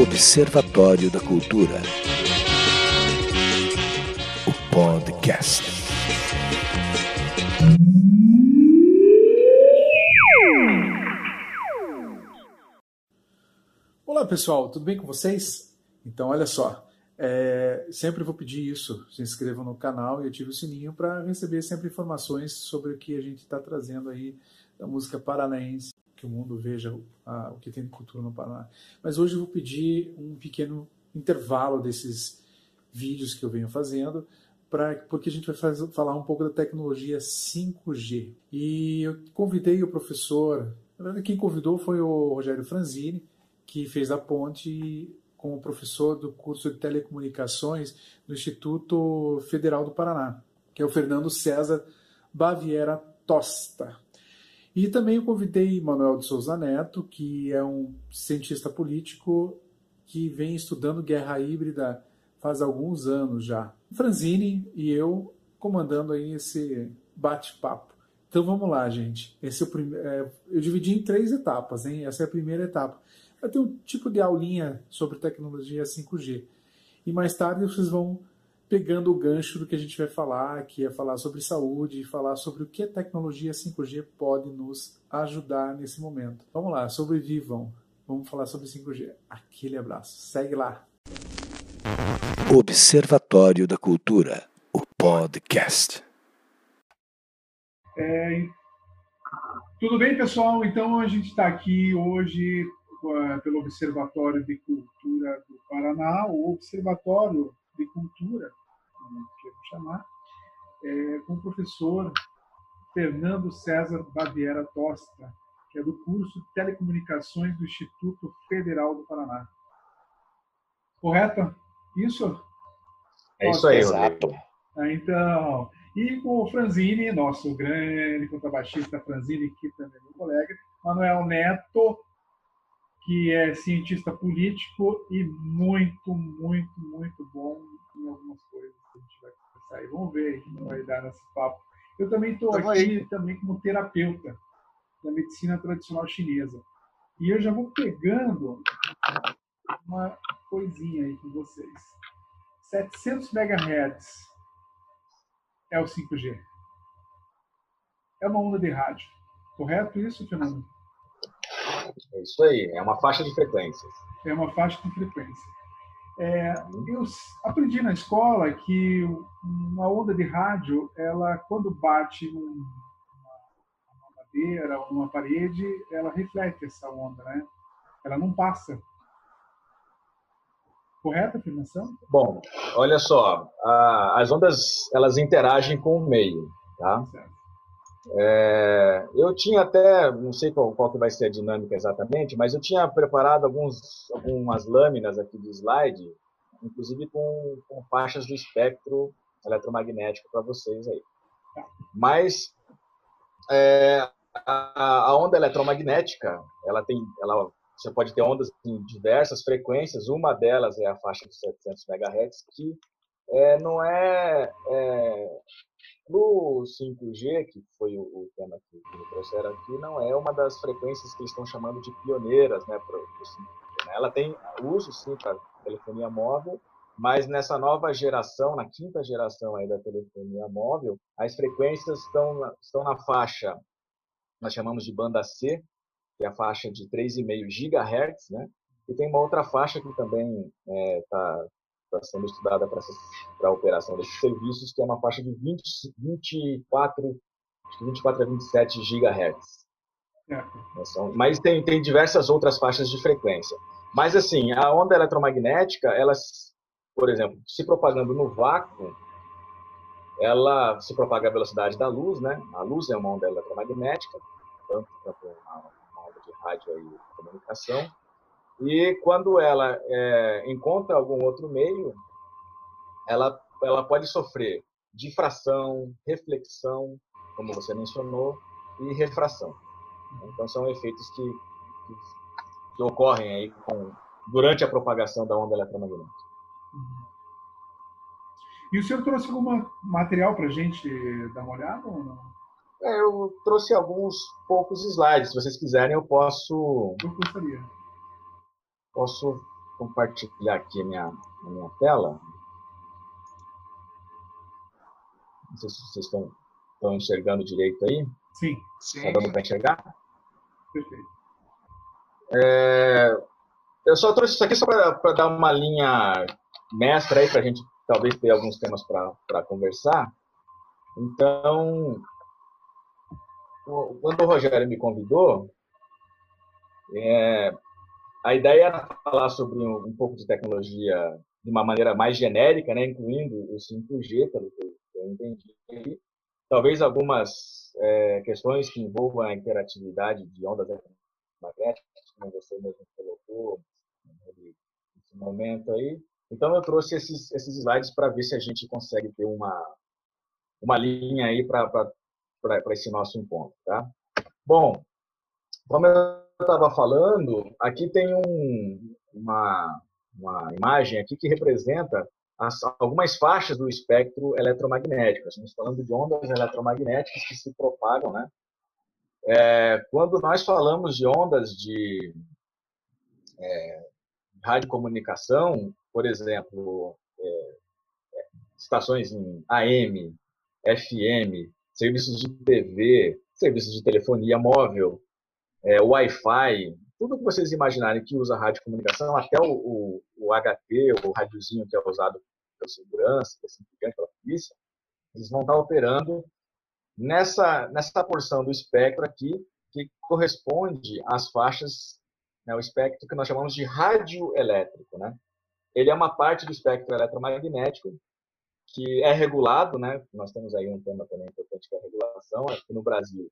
Observatório da Cultura. O podcast. Olá pessoal, tudo bem com vocês? Então, olha só, é, sempre vou pedir isso, se inscrevam no canal e ative o sininho para receber sempre informações sobre o que a gente está trazendo aí da música paranaense, que o mundo veja o que tem de cultura no Paraná. Mas hoje eu vou pedir um pequeno intervalo desses vídeos que eu venho fazendo, pra, porque a gente vai fazer, falar um pouco da tecnologia 5G. E eu convidei o professor, quem convidou foi o Rogério Franzini, que fez a ponte com o professor do curso de telecomunicações do Instituto Federal do Paraná, que é o Fernando César Baviera Tosta. E também eu convidei Manuel de Souza Neto, que é um cientista político que vem estudando guerra híbrida faz alguns anos já. Franzini e eu comandando aí esse bate-papo. Então vamos lá, gente. Esse é o prime... É, eu dividi em três etapas, hein? Essa é a primeira etapa. Vai ter um tipo de aulinha sobre tecnologia 5G. E mais tarde vocês vão pegando o gancho do que a gente vai falar, que é falar sobre saúde, falar sobre o que a tecnologia 5G pode nos ajudar nesse momento. Vamos lá, sobrevivam. Vamos falar sobre 5G. Aquele abraço. Segue lá. Observatório da Cultura, o podcast. É, tudo bem, pessoal? Então a gente está aqui hoje uh, pelo Observatório de Cultura do Paraná, o Observatório de Cultura, como quero chamar, é, com o professor Fernando César Baviera Tosta, que é do curso de Telecomunicações do Instituto Federal do Paraná. Correto? Isso? É isso aí, Exato. Ah, então, e com o Franzini, nosso grande contrabaixista Franzini, que também é meu colega, Manuel Neto, que é cientista político e muito, muito, muito bom em algumas coisas que a gente vai conversar aí. Vamos ver o que vai dar nesse papo. Eu também estou aqui aí. também como terapeuta da medicina tradicional chinesa. E eu já vou pegando uma coisinha aí com vocês. 700 MHz é o 5G. É uma onda de rádio. Correto isso, Fernando? É isso aí, é uma faixa de frequências. É uma faixa de frequência. É, eu aprendi na escola que uma onda de rádio, ela quando bate numa madeira ou numa parede, ela reflete essa onda, né? Ela não passa. Correta a afirmação? Bom, olha só, a, as ondas elas interagem com o meio, tá? Certo. É, eu tinha até, não sei qual, qual, que vai ser a dinâmica exatamente, mas eu tinha preparado alguns, algumas lâminas aqui de slide, inclusive com, com faixas do espectro eletromagnético para vocês aí. Mas é, a, a, onda eletromagnética, ela tem, ela, você pode ter ondas em diversas frequências, uma delas é a faixa de 700 MHz, que é, não é, é no 5G, que foi o, o tema que, me trouxeram aqui, não é uma das frequências que eles estão chamando de pioneiras né, para o 5G. Né? Ela tem uso, sim, para telefonia móvel, mas nessa nova geração, na quinta geração aí da telefonia móvel, as frequências estão, estão na faixa, nós chamamos de banda C, que é a faixa de 3,5 GHz, né? E tem uma outra faixa que também está é, tá está sendo estudada para a operação desses serviços, que é uma faixa de 20, 24, 24 a 27 GHz. É. Mas tem, tem diversas outras faixas de frequência. Mas, assim, a onda eletromagnética, ela, por exemplo, se propagando no vácuo, ela se propaga à velocidade da luz, né? A luz é uma onda eletromagnética, tanto quanto uma, uma onda de rádio e comunicação. E quando ela é, encontra algum outro meio, ela, ela pode sofrer difração, reflexão, como você mencionou, e refração. Então são efeitos que, que, que ocorrem aí com, durante a propagação da onda eletromagnética. E o senhor trouxe algum material para a gente dar uma olhada ou não? É, eu trouxe alguns poucos slides. Se vocês quiserem, eu posso. Eu gostaria posso compartilhar aqui a minha, a minha tela. Não sei se vocês estão, estão enxergando direito aí. Sim. Está dando para enxergar? Perfeito. É, eu só trouxe isso aqui só para dar uma linha mestra aí, para a gente talvez ter alguns temas para conversar. Então, quando o Rogério me convidou, é, a ideia era falar sobre um, um, pouco de tecnologia de uma maneira mais genérica, né, incluindo o 5G, pelo que eu entendi. Talvez algumas é, questões que envolvam a interatividade de ondas magnéticas, como você mesmo colocou nesse momento aí. Então eu trouxe esses, esses slides para ver se a gente consegue ter uma, uma linha aí para esse nosso encontro. Tá? Bom, como eu estava falando, aqui tem um, uma, uma imagem aqui que representa as, algumas faixas do espectro eletromagnético. Estamos falando de ondas eletromagnéticas que se propagam, né? É, quando nós falamos de ondas de é, radiocomunicação, por exemplo, é, estações em AM, FM, serviços de TV, serviços de telefonia móvel, é, Wi-Fi, tudo que vocês imaginarem que usa radiocomunicação, até o, o, o HT, o radiozinho que é usado pela segurança, pela polícia, eles vão estar operando nessa, nessa porção do espectro aqui, que corresponde às faixas, né, o espectro que nós chamamos de radioelétrico. Né? Ele é uma parte do espectro eletromagnético que é regulado, né? nós temos aí um tema também importante que é a regulação, aqui no Brasil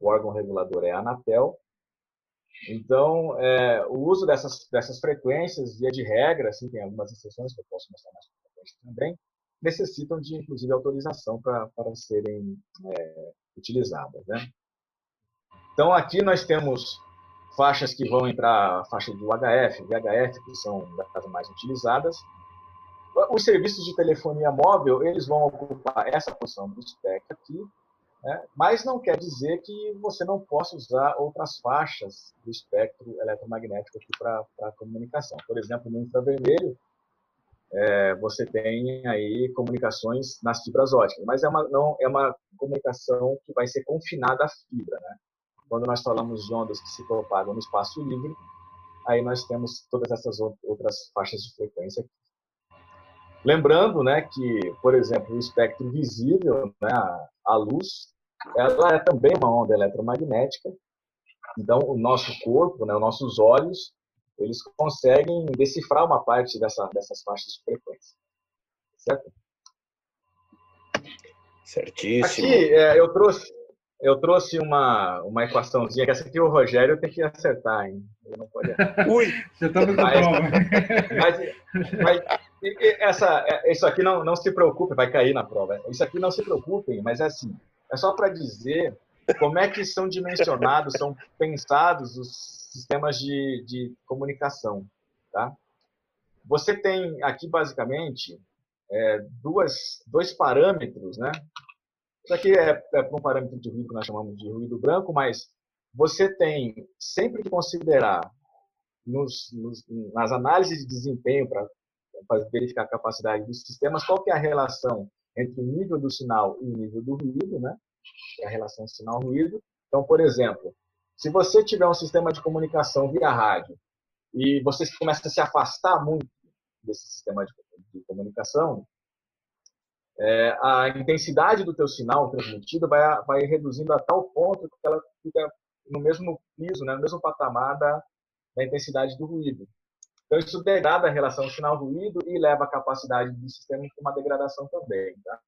o órgão regulador é a Anatel, então, é, o uso dessas, dessas frequências, via de regra, assim, tem algumas exceções que eu posso mostrar mais para também, necessitam de, inclusive, autorização para serem é, utilizadas. Né? Então, aqui nós temos faixas que vão entrar, a faixa do HF, VHF, que são das mais utilizadas. Os serviços de telefonia móvel, eles vão ocupar essa porção do espectro aqui, né? Mas não quer dizer que você não possa usar outras faixas do espectro eletromagnético para a comunicação. Por exemplo, no infravermelho, é, você tem aí comunicações nas fibras óticas, mas é uma, não, é uma comunicação que vai ser confinada à fibra. Né? Quando nós falamos de ondas que se propagam no espaço livre, aí nós temos todas essas outras faixas de frequência aqui. Lembrando né, que, por exemplo, o espectro visível, né, a luz, ela é também uma onda eletromagnética. Então, o nosso corpo, né, os nossos olhos, eles conseguem decifrar uma parte dessa, dessas faixas de frequência. Certo? Certíssimo. Aqui é, eu trouxe, eu trouxe uma, uma equaçãozinha, que essa aqui o Rogério tem que acertar, hein? Ele não pode Ui, você está muito mas, mas, mas, essa, é, isso aqui não, não se preocupe, vai cair na prova. Isso aqui não se preocupem, mas é assim, é só para dizer como é que são dimensionados, são pensados os sistemas de, de comunicação. Tá? Você tem aqui, basicamente, é, duas, dois parâmetros. Né? Isso aqui é, é um parâmetro de ruído que nós chamamos de ruído branco, mas você tem sempre que considerar nos, nos, nas análises de desempenho para verificar a capacidade dos sistemas, qual que é a relação entre o nível do sinal e o nível do ruído, né? É a relação sinal-ruído. Então, por exemplo, se você tiver um sistema de comunicação via rádio e você começa a se afastar muito desse sistema de, de comunicação, é, a intensidade do teu sinal transmitido vai, vai reduzindo a tal ponto que ela fica no mesmo piso, né, no mesmo patamar da, da intensidade do ruído. Então, isso degrada a relação sinal-ruído e leva a capacidade do sistema para uma degradação também. Tá?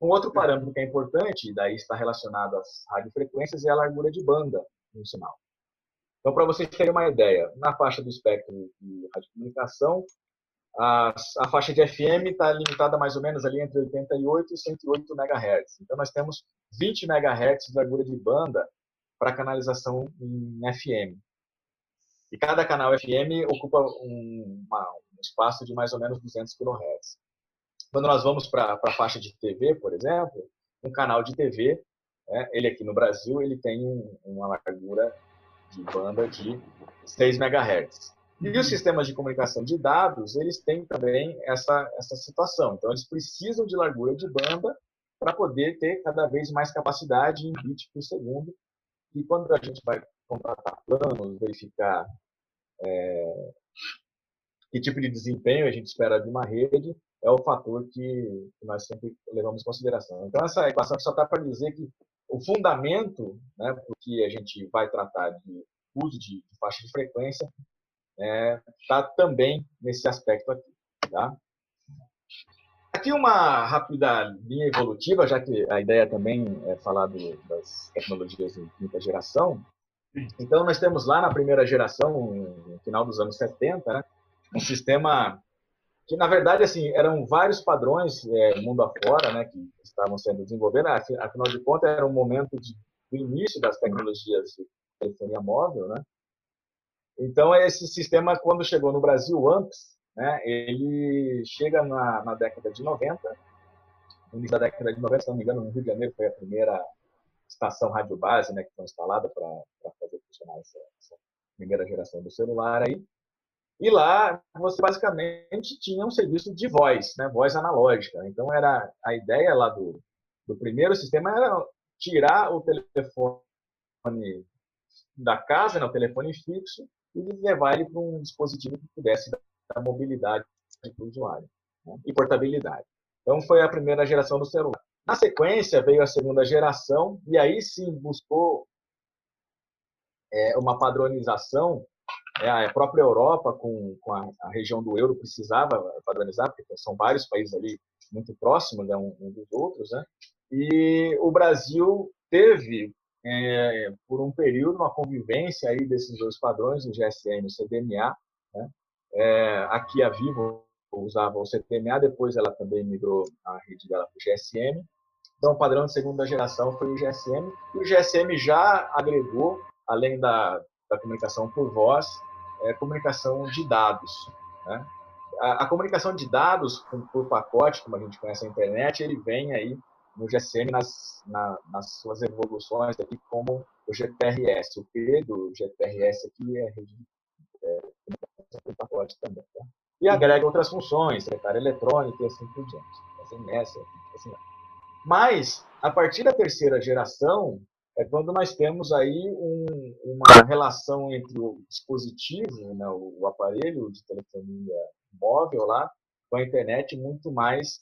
Um outro parâmetro que é importante, daí está relacionado às radiofrequências, é a largura de banda no sinal. Então, para vocês terem uma ideia, na faixa do espectro de radiocomunicação, a, a faixa de FM está limitada mais ou menos ali entre 88 e 108 MHz. Então, nós temos 20 MHz de largura de banda para canalização em FM. E cada canal FM ocupa um, uma, um espaço de mais ou menos 200 kHz. Quando nós vamos para a faixa de TV, por exemplo, um canal de TV, né, ele aqui no Brasil, ele tem um, uma largura de banda de 6 MHz. E os sistemas de comunicação de dados, eles têm também essa, essa situação. Então, eles precisam de largura de banda para poder ter cada vez mais capacidade em bit por segundo. E quando a gente vai contratar planos, verificar é, que tipo de desempenho a gente espera de uma rede, é o fator que, nós sempre levamos em consideração. Então, essa equação só está para dizer que o fundamento, né, porque a gente vai tratar de uso de, de faixa de frequência, está é, tá também nesse aspecto aqui. Tá? Aqui uma rápida linha evolutiva, já que a ideia também é falar do, das tecnologias de quinta geração. Então, nós temos lá na primeira geração, no final dos anos 70, né, um sistema que, na verdade, assim, eram vários padrões é, mundo afora né, que estavam sendo desenvolvidos. Afinal de contas, era um momento de, do início das tecnologias de telefonia móvel, né? Então, esse sistema, quando chegou no Brasil, o AMPS, né, ele chega na, na, década de 90, no início da década de 90, se não me engano, no Rio de Janeiro foi a primeira estação rádio base né, que foi instalada para fazer funcionar essa, essa, primeira geração do celular aí. E lá você basicamente tinha um serviço de voz, né, voz analógica. Então era a ideia lá do, do primeiro sistema era tirar o telefone da casa, né, o telefone fixo, e levar ele para um dispositivo que pudesse dar mobilidade para o usuário né? e portabilidade. Então, foi a primeira geração do celular. Na sequência, veio a segunda geração, e aí sim buscou é, uma padronização. É, a própria Europa, com, com a, a, região do euro, precisava padronizar, porque são vários países ali muito próximos né, um, um dos outros. Né? E o Brasil teve é, por um período, uma convivência aí desses dois padrões, o GSM e o CDMA. Né? É, aqui a Vivo usava o CDMA, depois ela também migrou a rede dela para o GSM. Então, o padrão de segunda geração foi o GSM. E o GSM já agregou, além da, da comunicação por voz, é, comunicação de dados. Né? A, a, comunicação de dados por, por pacote, como a gente conhece a internet, ele vem aí no GSM nas, na, nas suas evoluções aqui como o GPRS. O P do GPRS aqui é rede é, pacote também. Tá? E agrega outras funções, secretária eletrônica e assim por diante. SMS, assim. Mas, a partir da terceira geração, é quando nós temos aí um, uma relação entre o dispositivo, né, o, o aparelho de telefonia móvel lá, com a internet muito mais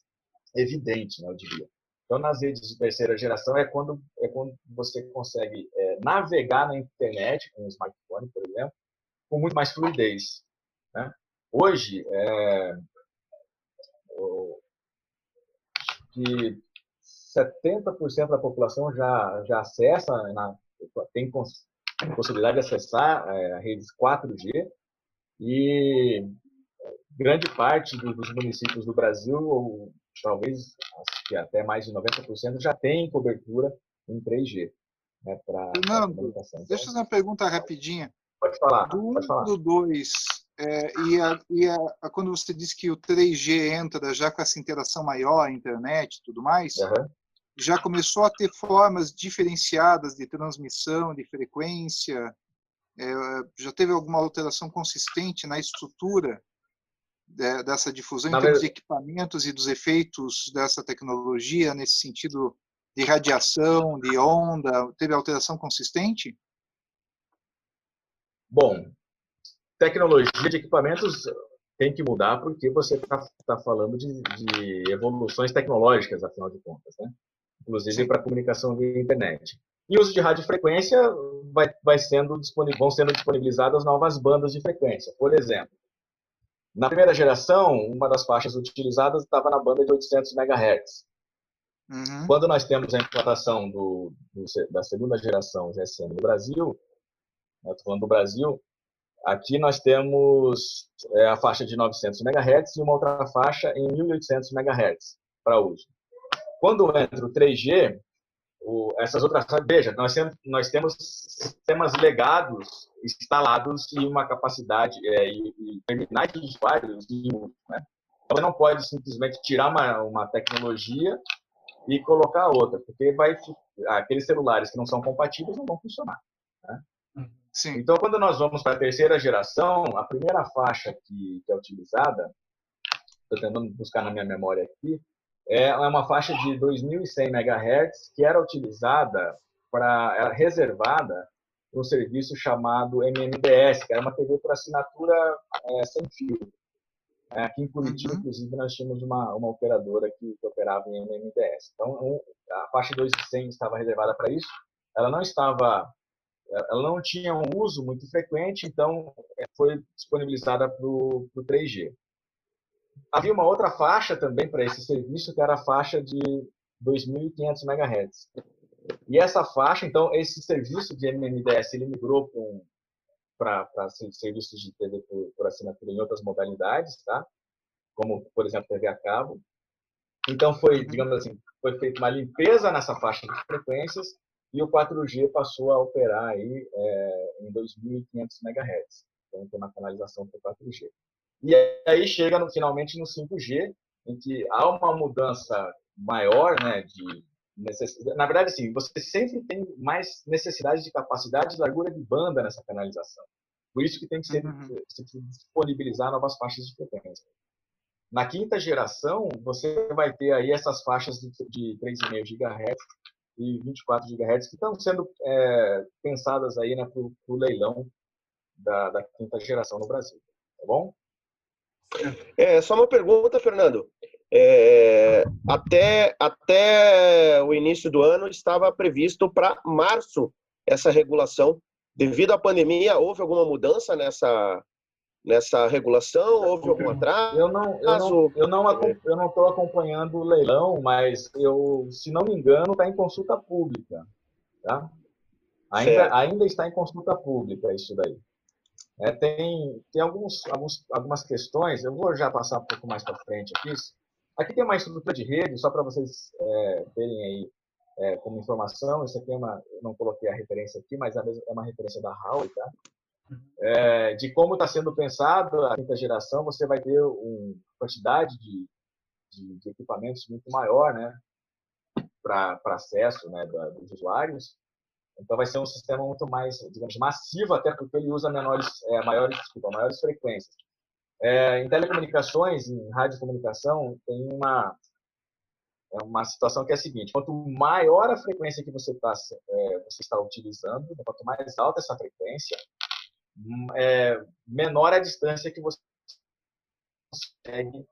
evidente, né, eu diria. Então, nas redes de terceira geração é quando, é quando você consegue é, navegar na internet com um smartphone, por exemplo, com muito mais fluidez. Né? Hoje, é, o, que 70% da população já, já acessa, na, tem possibilidade de acessar é, redes 4G e grande parte dos municípios do Brasil, ou talvez que até mais de 90% já tem cobertura em 3G. Né, Fernando, deixa eu fazer uma pergunta rapidinha. Pode falar. Do pode falar. do 2, é, e, a, e a, quando você disse que o 3G entra já com essa interação maior, internet e tudo mais, uhum. Já começou a ter formas diferenciadas de transmissão, de frequência? É, já teve alguma alteração consistente na estrutura dessa difusão em termos de equipamentos e dos efeitos dessa tecnologia nesse sentido de radiação, de onda? Teve alteração consistente? Bom, tecnologia de equipamentos tem que mudar porque você está tá falando de, de, evoluções tecnológicas, afinal de contas, né? Inclusive para comunicação via internet. E uso de radiofrequência vai, vai sendo vão sendo disponibilizadas novas bandas de frequência. Por exemplo, na primeira geração, uma das faixas utilizadas estava na banda de 800 MHz. Uhum. Quando nós temos a implantação do, do, da segunda geração GSM no Brasil, estou falando do Brasil, aqui nós temos é, a faixa de 900 MHz e uma outra faixa em 1800 MHz para uso. Quando entra o 3G, o, essas outras. Veja, nós temos, nós temos sistemas legados instalados e uma capacidade é, e, e terminais de usuários né? Então, você não pode simplesmente tirar uma, uma tecnologia e colocar outra, porque vai aqueles celulares que não são compatíveis não vão funcionar. Né? Sim. Então, quando nós vamos para a terceira geração, a primeira faixa que, que é utilizada, estou tentando buscar na minha memória aqui, é uma faixa de 2.100 MHz que era utilizada para, era reservada para um serviço chamado MMDS, que era uma TV por assinatura é, sem fio. É, aqui em Curitiba, uhum. inclusive, nós tínhamos uma, uma operadora que, que operava em MMDS. Então, um, a faixa 2.100 estava reservada para isso. Ela não estava, ela não tinha um uso muito frequente, então é, foi disponibilizada para o 3G. Havia uma outra faixa também para esse serviço, que era a faixa de 2.500 MHz. E essa faixa, então, esse serviço de MMDS, ele migrou para serviços de TV por, por, assinatura em outras modalidades, tá? Como, por exemplo, TV a cabo. Então, foi, digamos assim, foi feita uma limpeza nessa faixa de frequências e o 4G passou a operar aí é, em 2.500 MHz. Então, tem uma canalização para 4G. E aí chega no, finalmente no 5G, em que há uma mudança maior né, de necessidade. Na verdade, assim, você sempre tem mais necessidade de capacidade de largura de banda nessa canalização. Por isso que tem que ser, uhum. disponibilizar novas faixas de frequência. Na quinta geração, você vai ter aí essas faixas de, de 3,5 GHz e 24 GHz que estão sendo é, pensadas aí né, para o leilão da, da quinta geração no Brasil. Tá bom? É, só uma pergunta, Fernando. É, até, até o início do ano estava previsto para março essa regulação. Devido à pandemia, houve alguma mudança nessa, nessa regulação? Houve algum atraso? Eu não eu não, eu não, eu não estou acompanhando o leilão, mas eu, se não me engano, está em consulta pública. Tá? Ainda, ainda está em consulta pública isso daí. É, tem tem alguns, alguns, algumas questões, eu vou já passar um pouco mais para frente aqui. Aqui tem uma estrutura de rede, só para vocês é, terem aí é, como informação. Isso aqui é uma, eu não coloquei a referência aqui, mas é, é uma referência da Huawei, tá? É, de como está sendo pensado a quinta geração, você vai ter uma quantidade de, de, de, equipamentos muito maior, né, para acesso né, da, dos usuários. Então vai ser um sistema muito mais, digamos, massivo, até porque ele usa menores, é, maiores, desculpa, maiores frequências. É, em telecomunicações, em radiocomunicação, tem uma, é uma situação que é a seguinte: quanto maior a frequência que você, tá, é, você está utilizando, quanto mais alta essa frequência, hum, é, menor a distância que você consegue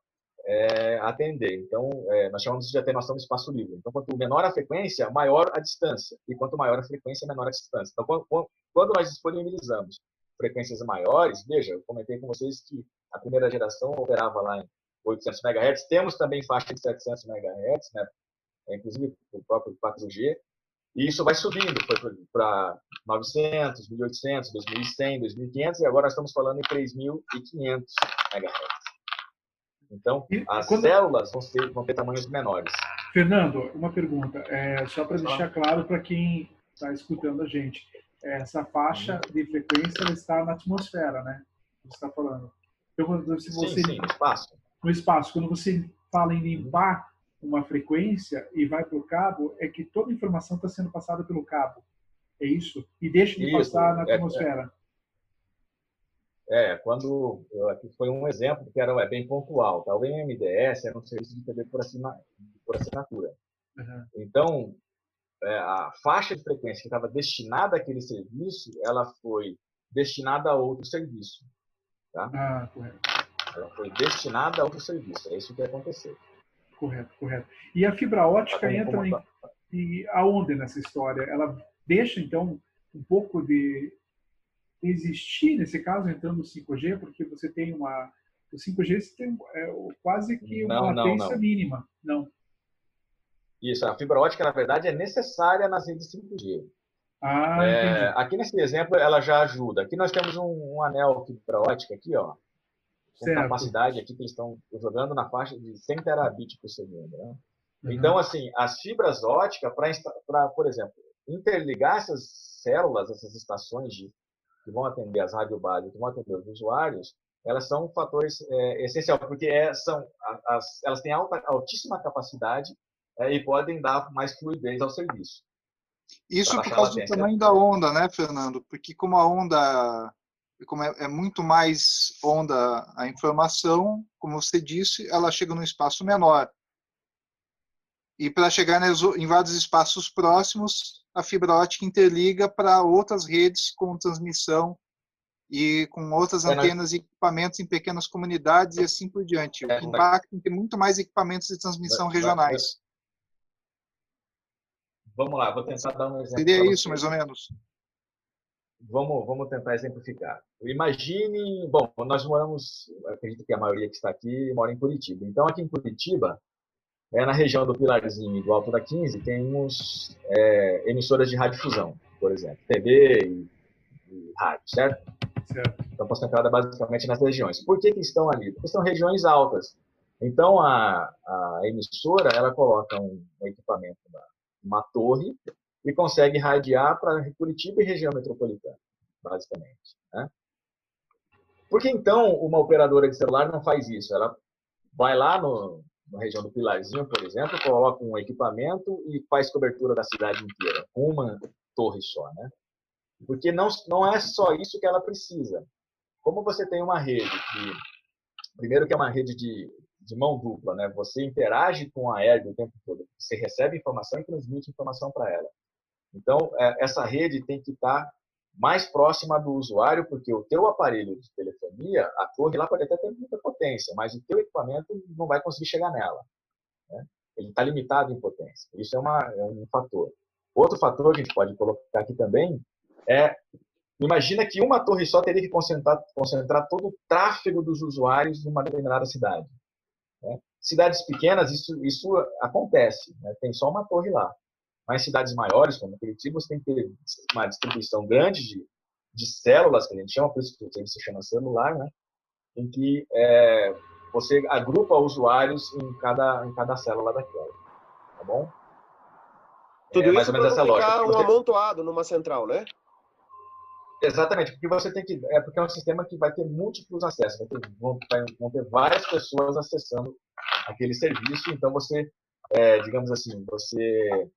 é, atender. Então, é, nós chamamos de atenuação do espaço livre. Então, quanto menor a frequência, maior a distância. E quanto maior a frequência, menor a distância. Então, quando, quando nós disponibilizamos frequências maiores, veja, eu comentei com vocês que a primeira geração operava lá em 800 MHz. Temos também faixa de 700 MHz, né? É, inclusive o próprio 4G. E isso vai subindo, foi para 900, 1800, 2100, 2500 e agora estamos falando em 3500 MHz. Então, e as quando... células vão, ser, vão ter tamanhos menores. Fernando, uma pergunta, é, só para deixar claro para quem está escutando a gente. Essa faixa de frequência está na atmosfera, né? Você está falando. Então, se você, sim, sim, espaço. No espaço. Quando você fala em limpar uma frequência e vai para o cabo, é que toda a informação está sendo passada pelo cabo. É isso? E deixa de isso, passar na atmosfera. É, é. É, quando aqui foi um exemplo que era é bem pontual. Tá? O MMDS era um serviço de TV por, assina, por assinatura. Uhum. Então, é, a faixa de frequência que estava destinada àquele serviço, ela foi destinada a outro serviço. Tá? Ah, correto. Ela foi destinada a outro serviço. É isso que aconteceu. Correto, correto. E a fibra ótica tá entra em, em aonde nessa história? Ela deixa, então, um pouco de existir, nesse caso, entrando no 5G, porque você tem uma. O 5G você tem é, quase que uma não, latência não, não. mínima. Não. Isso, a fibra ótica, na verdade, é necessária nas redes 5G. Ah, é, aqui nesse exemplo, ela já ajuda. Aqui nós temos um, um anel fibra ótica aqui, ó, com certo. capacidade aqui que eles estão jogando na faixa de 100 terabits por segundo. Né? Uhum. Então, assim, as fibras óticas, para, por exemplo, interligar essas células, essas estações de que vão atender as radiobases, que vão atender os usuários, elas são fatores é, essenciais, porque é, são, as, elas têm alta, altíssima capacidade é, e podem dar mais fluidez ao serviço. Isso por causa do tamanho da onda, né, Fernando? Porque como a onda, como é, é muito mais onda a informação, como você disse, ela chega num espaço menor. E para chegar em vários espaços próximos, a fibra ótica interliga para outras redes com transmissão e com outras é, antenas e equipamentos em pequenas comunidades e assim por diante. O é, impacto em ter muito mais equipamentos de transmissão regionais. Vamos lá, vou tentar dar um exemplo. Seria isso, mais ou menos. Vamos, vamos tentar exemplificar. Imagine, bom, nós moramos, acredito que a maioria que está aqui mora em Curitiba. Então, aqui em Curitiba, é, na região do Pilarzinho do Alto da 15, temos é, emissoras de radiodifusão, por exemplo, TV e, e rádio, certo? Certo. Estão concentradas basicamente nas regiões. Por que, que estão ali? Porque são regiões altas. Então, a, a emissora, ela coloca um, um equipamento, uma, uma torre, e consegue radiar para Curitiba e região metropolitana, basicamente. Né? Por que, então, uma operadora de celular não faz isso? Ela vai lá no, na região do Pilarzinho, por exemplo, coloca um equipamento e faz cobertura da cidade inteira, uma torre só, né? Porque não, não é só isso que ela precisa. Como você tem uma rede que, primeiro que é uma rede de, de mão dupla, né? Você interage com a ERG o tempo todo. Você recebe informação e transmite informação para ela. Então, é, essa rede tem que estar mais próxima do usuário, porque o teu aparelho de telefonia, a torre lá pode até ter muita potência, mas o teu equipamento não vai conseguir chegar nela. Né? Ele está limitado em potência. Isso é, uma, é um fator. Outro fator que a gente pode colocar aqui também é, imagina que uma torre só teria que concentrar, concentrar todo o tráfego dos usuários numa determinada cidade. Né? Cidades pequenas, isso, isso acontece, né? tem só uma torre lá. Mas cidades maiores, como Curitiba, você tem que ter uma distribuição grande de, de células, que a gente chama, por isso que o serviço se chama celular, né? em que é, você agrupa usuários em cada, em cada célula daquela. Tá bom? Tudo é, mais isso ou menos essa lógica. um amontoado numa central, né? Exatamente, porque você tem que. É porque é um sistema que vai ter múltiplos acessos, vai ter, vão, vão ter várias pessoas acessando aquele serviço, então você, é, digamos assim, você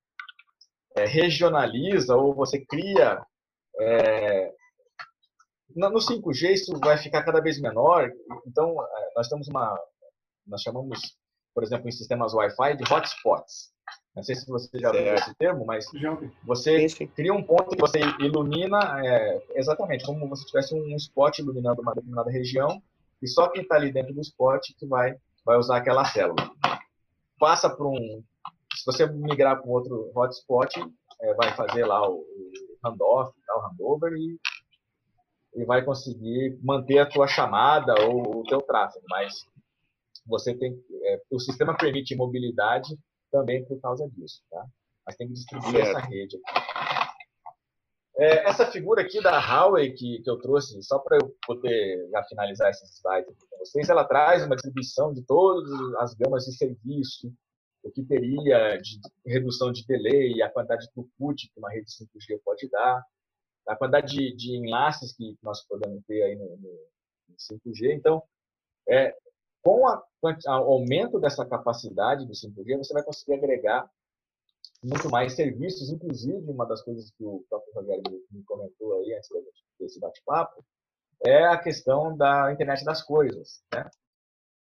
é, regionaliza ou você cria. É, no 5G isso vai ficar cada vez menor, então é, nós temos uma. Nós chamamos, por exemplo, em sistemas Wi-Fi de hotspots. Não sei se você já ouviu esse termo, mas você cria um ponto que você ilumina, é, exatamente, como se tivesse um spot iluminando uma determinada região, e só quem está ali dentro do spot que vai, vai usar aquela célula. Passa para um. Se você migrar para um outro hotspot, é, vai fazer lá o, o handoff, tá, o handover, e, e vai conseguir manter a tua chamada ou o teu tráfego. Mas você tem. É, o sistema permite mobilidade também por causa disso, tá? Mas tem que distribuir essa rede. É, essa figura aqui da Huawei que, que eu trouxe, só para eu poder já finalizar esses slides aqui com vocês, ela traz uma distribuição de todas as gamas de serviço, o que teria de redução de delay, a quantidade de throughput que uma rede 5G pode dar, a quantidade de, de enlaces que nós podemos ter aí no, no, no 5G. Então, é, com o aumento dessa capacidade do 5G, você vai conseguir agregar muito mais serviços, inclusive uma das coisas que o próprio Rogério me comentou aí antes da gente ter esse bate-papo, é a questão da internet das coisas. Né?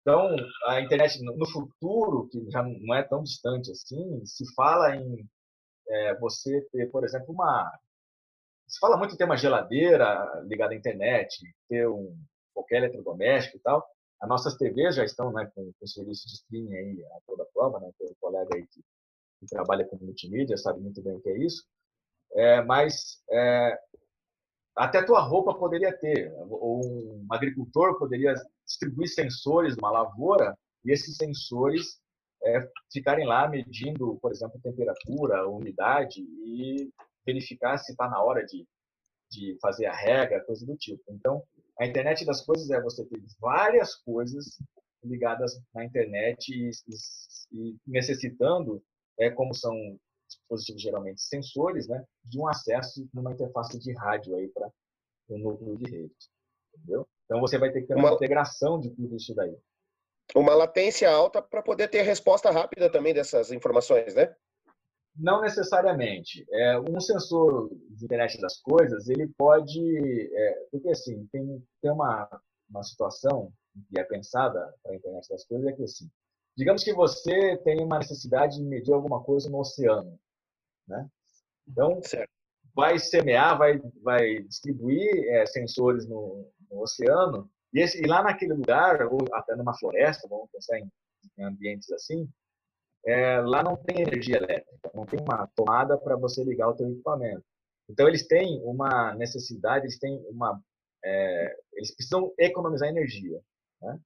Então, a internet no futuro, que já não é tão distante assim, se fala em é, você ter, por exemplo, uma. Se fala muito em ter uma geladeira ligada à internet, ter um, qualquer eletrodoméstico e tal. As nossas TVs já estão né, com, com serviço de streaming aí a toda prova, né? Tem um colega aí que, que, trabalha com multimídia, sabe muito bem o que é isso. É, mas é, até tua roupa poderia ter, ou um agricultor poderia distribuir sensores numa lavoura e esses sensores é, ficarem lá medindo, por exemplo, temperatura, umidade e verificar se está na hora de, de fazer a rega, coisa do tipo. Então, a internet das coisas é você ter várias coisas ligadas na internet e, e, necessitando, é, como são dispositivos geralmente sensores, né, de um acesso numa interface de rádio aí para o um núcleo de rede, entendeu? Então você vai ter que ter uma, uma integração de tudo isso daí. Uma latência alta para poder ter resposta rápida também dessas informações, né? Não necessariamente. É, um sensor de internet das coisas, ele pode. É, porque assim, tem, tem uma, uma situação que é pensada para a internet das coisas, é que assim, digamos que você tem uma necessidade de medir alguma coisa no oceano. Né? Então, certo. vai semear, vai, vai distribuir é, sensores no, no oceano, e, esse, e, lá naquele lugar, ou até numa floresta, vamos pensar em, em ambientes assim, é, lá não tem energia elétrica, não tem uma tomada para você ligar o teu equipamento. Então eles têm uma necessidade, eles têm uma, é, eles precisam economizar energia. Né?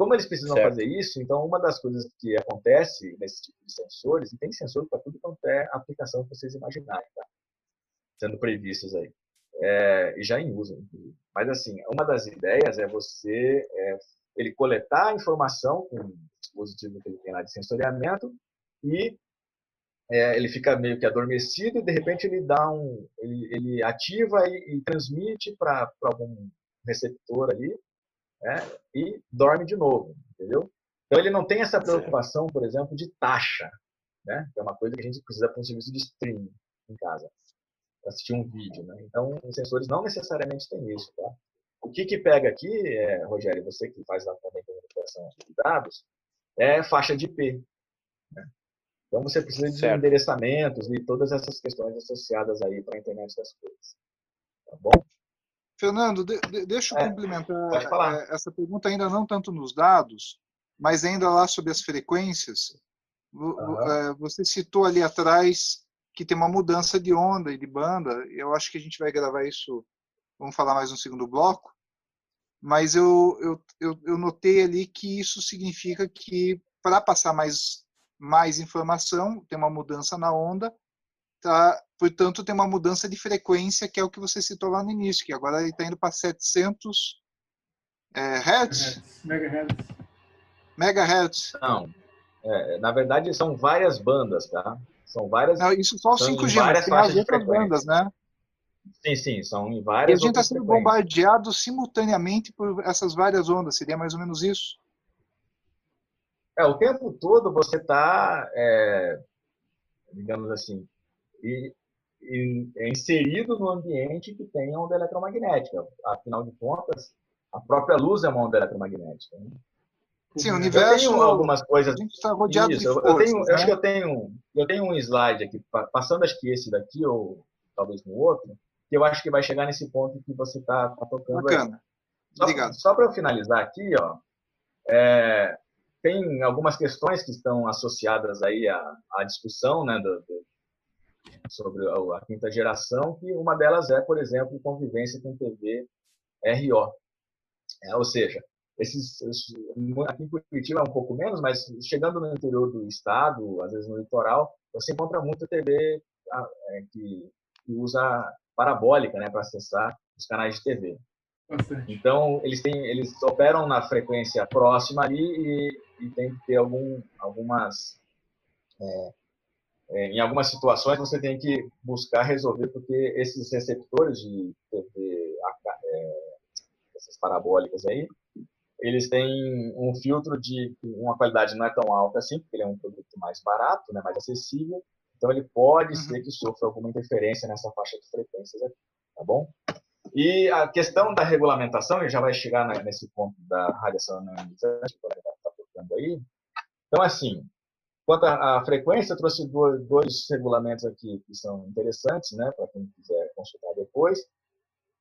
Como eles precisam certo. fazer isso, então uma das coisas que acontece nesse tipo de sensores, e tem sensor para tudo quanto é aplicação que vocês imaginarem, tá? sendo previstos aí, é, e já em uso. Inclusive. Mas assim, uma das ideias é você é, ele coletar a informação com o dispositivo que ele tem lá de sensoriamento e é, ele fica meio que adormecido e de repente ele dá um ele, ele ativa e, e transmite para algum receptor ali né, e dorme de novo entendeu então ele não tem essa preocupação por exemplo de taxa né que é uma coisa que a gente precisa para um serviço de streaming em casa para assistir um vídeo né então os sensores não necessariamente têm isso tá o que, que pega aqui, é, Rogério, você que faz lá também comunicação de dados, é faixa de IP. Né? Então você precisa de certo. endereçamentos e todas essas questões associadas aí para a internet das coisas. Tá bom? Fernando, de, de, deixa eu é, complementar é, essa pergunta ainda não tanto nos dados, mas ainda lá sobre as frequências. Uhum. Você citou ali atrás que tem uma mudança de onda e de banda. Eu acho que a gente vai gravar isso vamos falar mais no segundo bloco, mas eu, eu, eu, eu notei ali que isso significa que para passar mais, mais informação, tem uma mudança na onda, tá? portanto tem uma mudança de frequência, que é o que você citou lá no início, que agora ele está indo para 700 é, Hertz? Megahertz. Megahertz. Não, é, na verdade são várias bandas, tá? São várias. Não, isso só o 5G, mas tem as outras bandas, né? Sim, sim, são em várias. E a gente está sendo bombardeado simultaneamente por essas várias ondas, seria mais ou menos isso? É, o tempo todo você está, é, digamos assim, e, e, é inserido no ambiente que tem onda eletromagnética. Afinal de contas, a própria luz é uma onda eletromagnética. Né? Sim, o universo. Eu tenho algumas coisas. A gente está rodeado Isso, de forças, eu tenho, né? acho que eu tenho, eu tenho um slide aqui, passando acho que esse daqui ou talvez no outro, que eu acho que vai chegar nesse ponto que você está tá tocando Bacana. aí. Obrigado. Só, só para eu finalizar aqui, ó, é, tem algumas questões que estão associadas aí à, à discussão né, do, do, sobre a, quinta geração, que uma delas é, por exemplo, convivência com TV RO. É, ou seja, esses, aqui em Curitiba é um pouco menos, mas chegando no interior do estado, às vezes no litoral, você encontra muita TV é, que, que usa parabólica, né, para acessar os canais de TV. Então eles têm, eles operam na frequência próxima ali e, e tem que ter algum, algumas, é, em algumas situações você tem que buscar resolver porque esses receptores de TV, é, essas parabólicas aí, eles têm um filtro de uma qualidade não é tão alta assim, porque ele é um produto mais barato, né, mais acessível, então, ele pode uhum. ser que sofra alguma interferência nessa faixa de frequências aqui, tá bom? E a questão da regulamentação, ele já vai chegar nesse ponto da radiação ionizante, que está tocando aí. Então, assim, quanto à frequência, trouxe dois regulamentos aqui que são interessantes, né, para quem quiser consultar depois.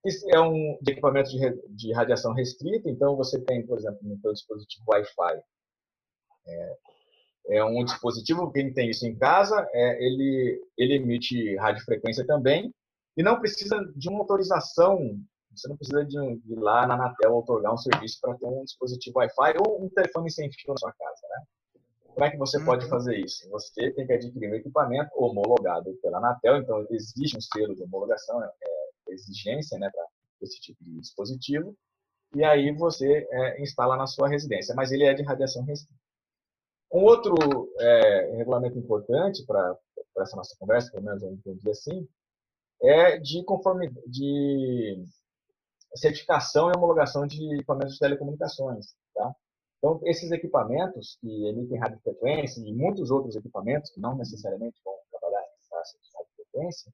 Esse é um de equipamento de, de radiação restrita, então você tem, por exemplo, no seu dispositivo Wi-Fi, é, é um dispositivo, quem tem isso em casa, é, ele, ele emite radiofrequência também e não precisa de uma autorização, você não precisa de, um, de ir lá na Anatel otorgar um serviço para ter um dispositivo Wi-Fi ou um telefone sem fio na sua casa, né? Como é que você pode uhum. fazer isso? Você tem que adquirir um equipamento homologado pela Anatel, então existe um selo de homologação, é, é exigência, né, para esse tipo de dispositivo, e aí você é, instala na sua residência, mas ele é de radiação restrita. Um outro é, regulamento importante para essa nossa conversa, pelo menos eu entendi assim, é de conforme de certificação e homologação de equipamentos de telecomunicações. Tá? Então, esses equipamentos que emitem radiofrequência e muitos outros equipamentos que não necessariamente vão trabalhar radiofrequência,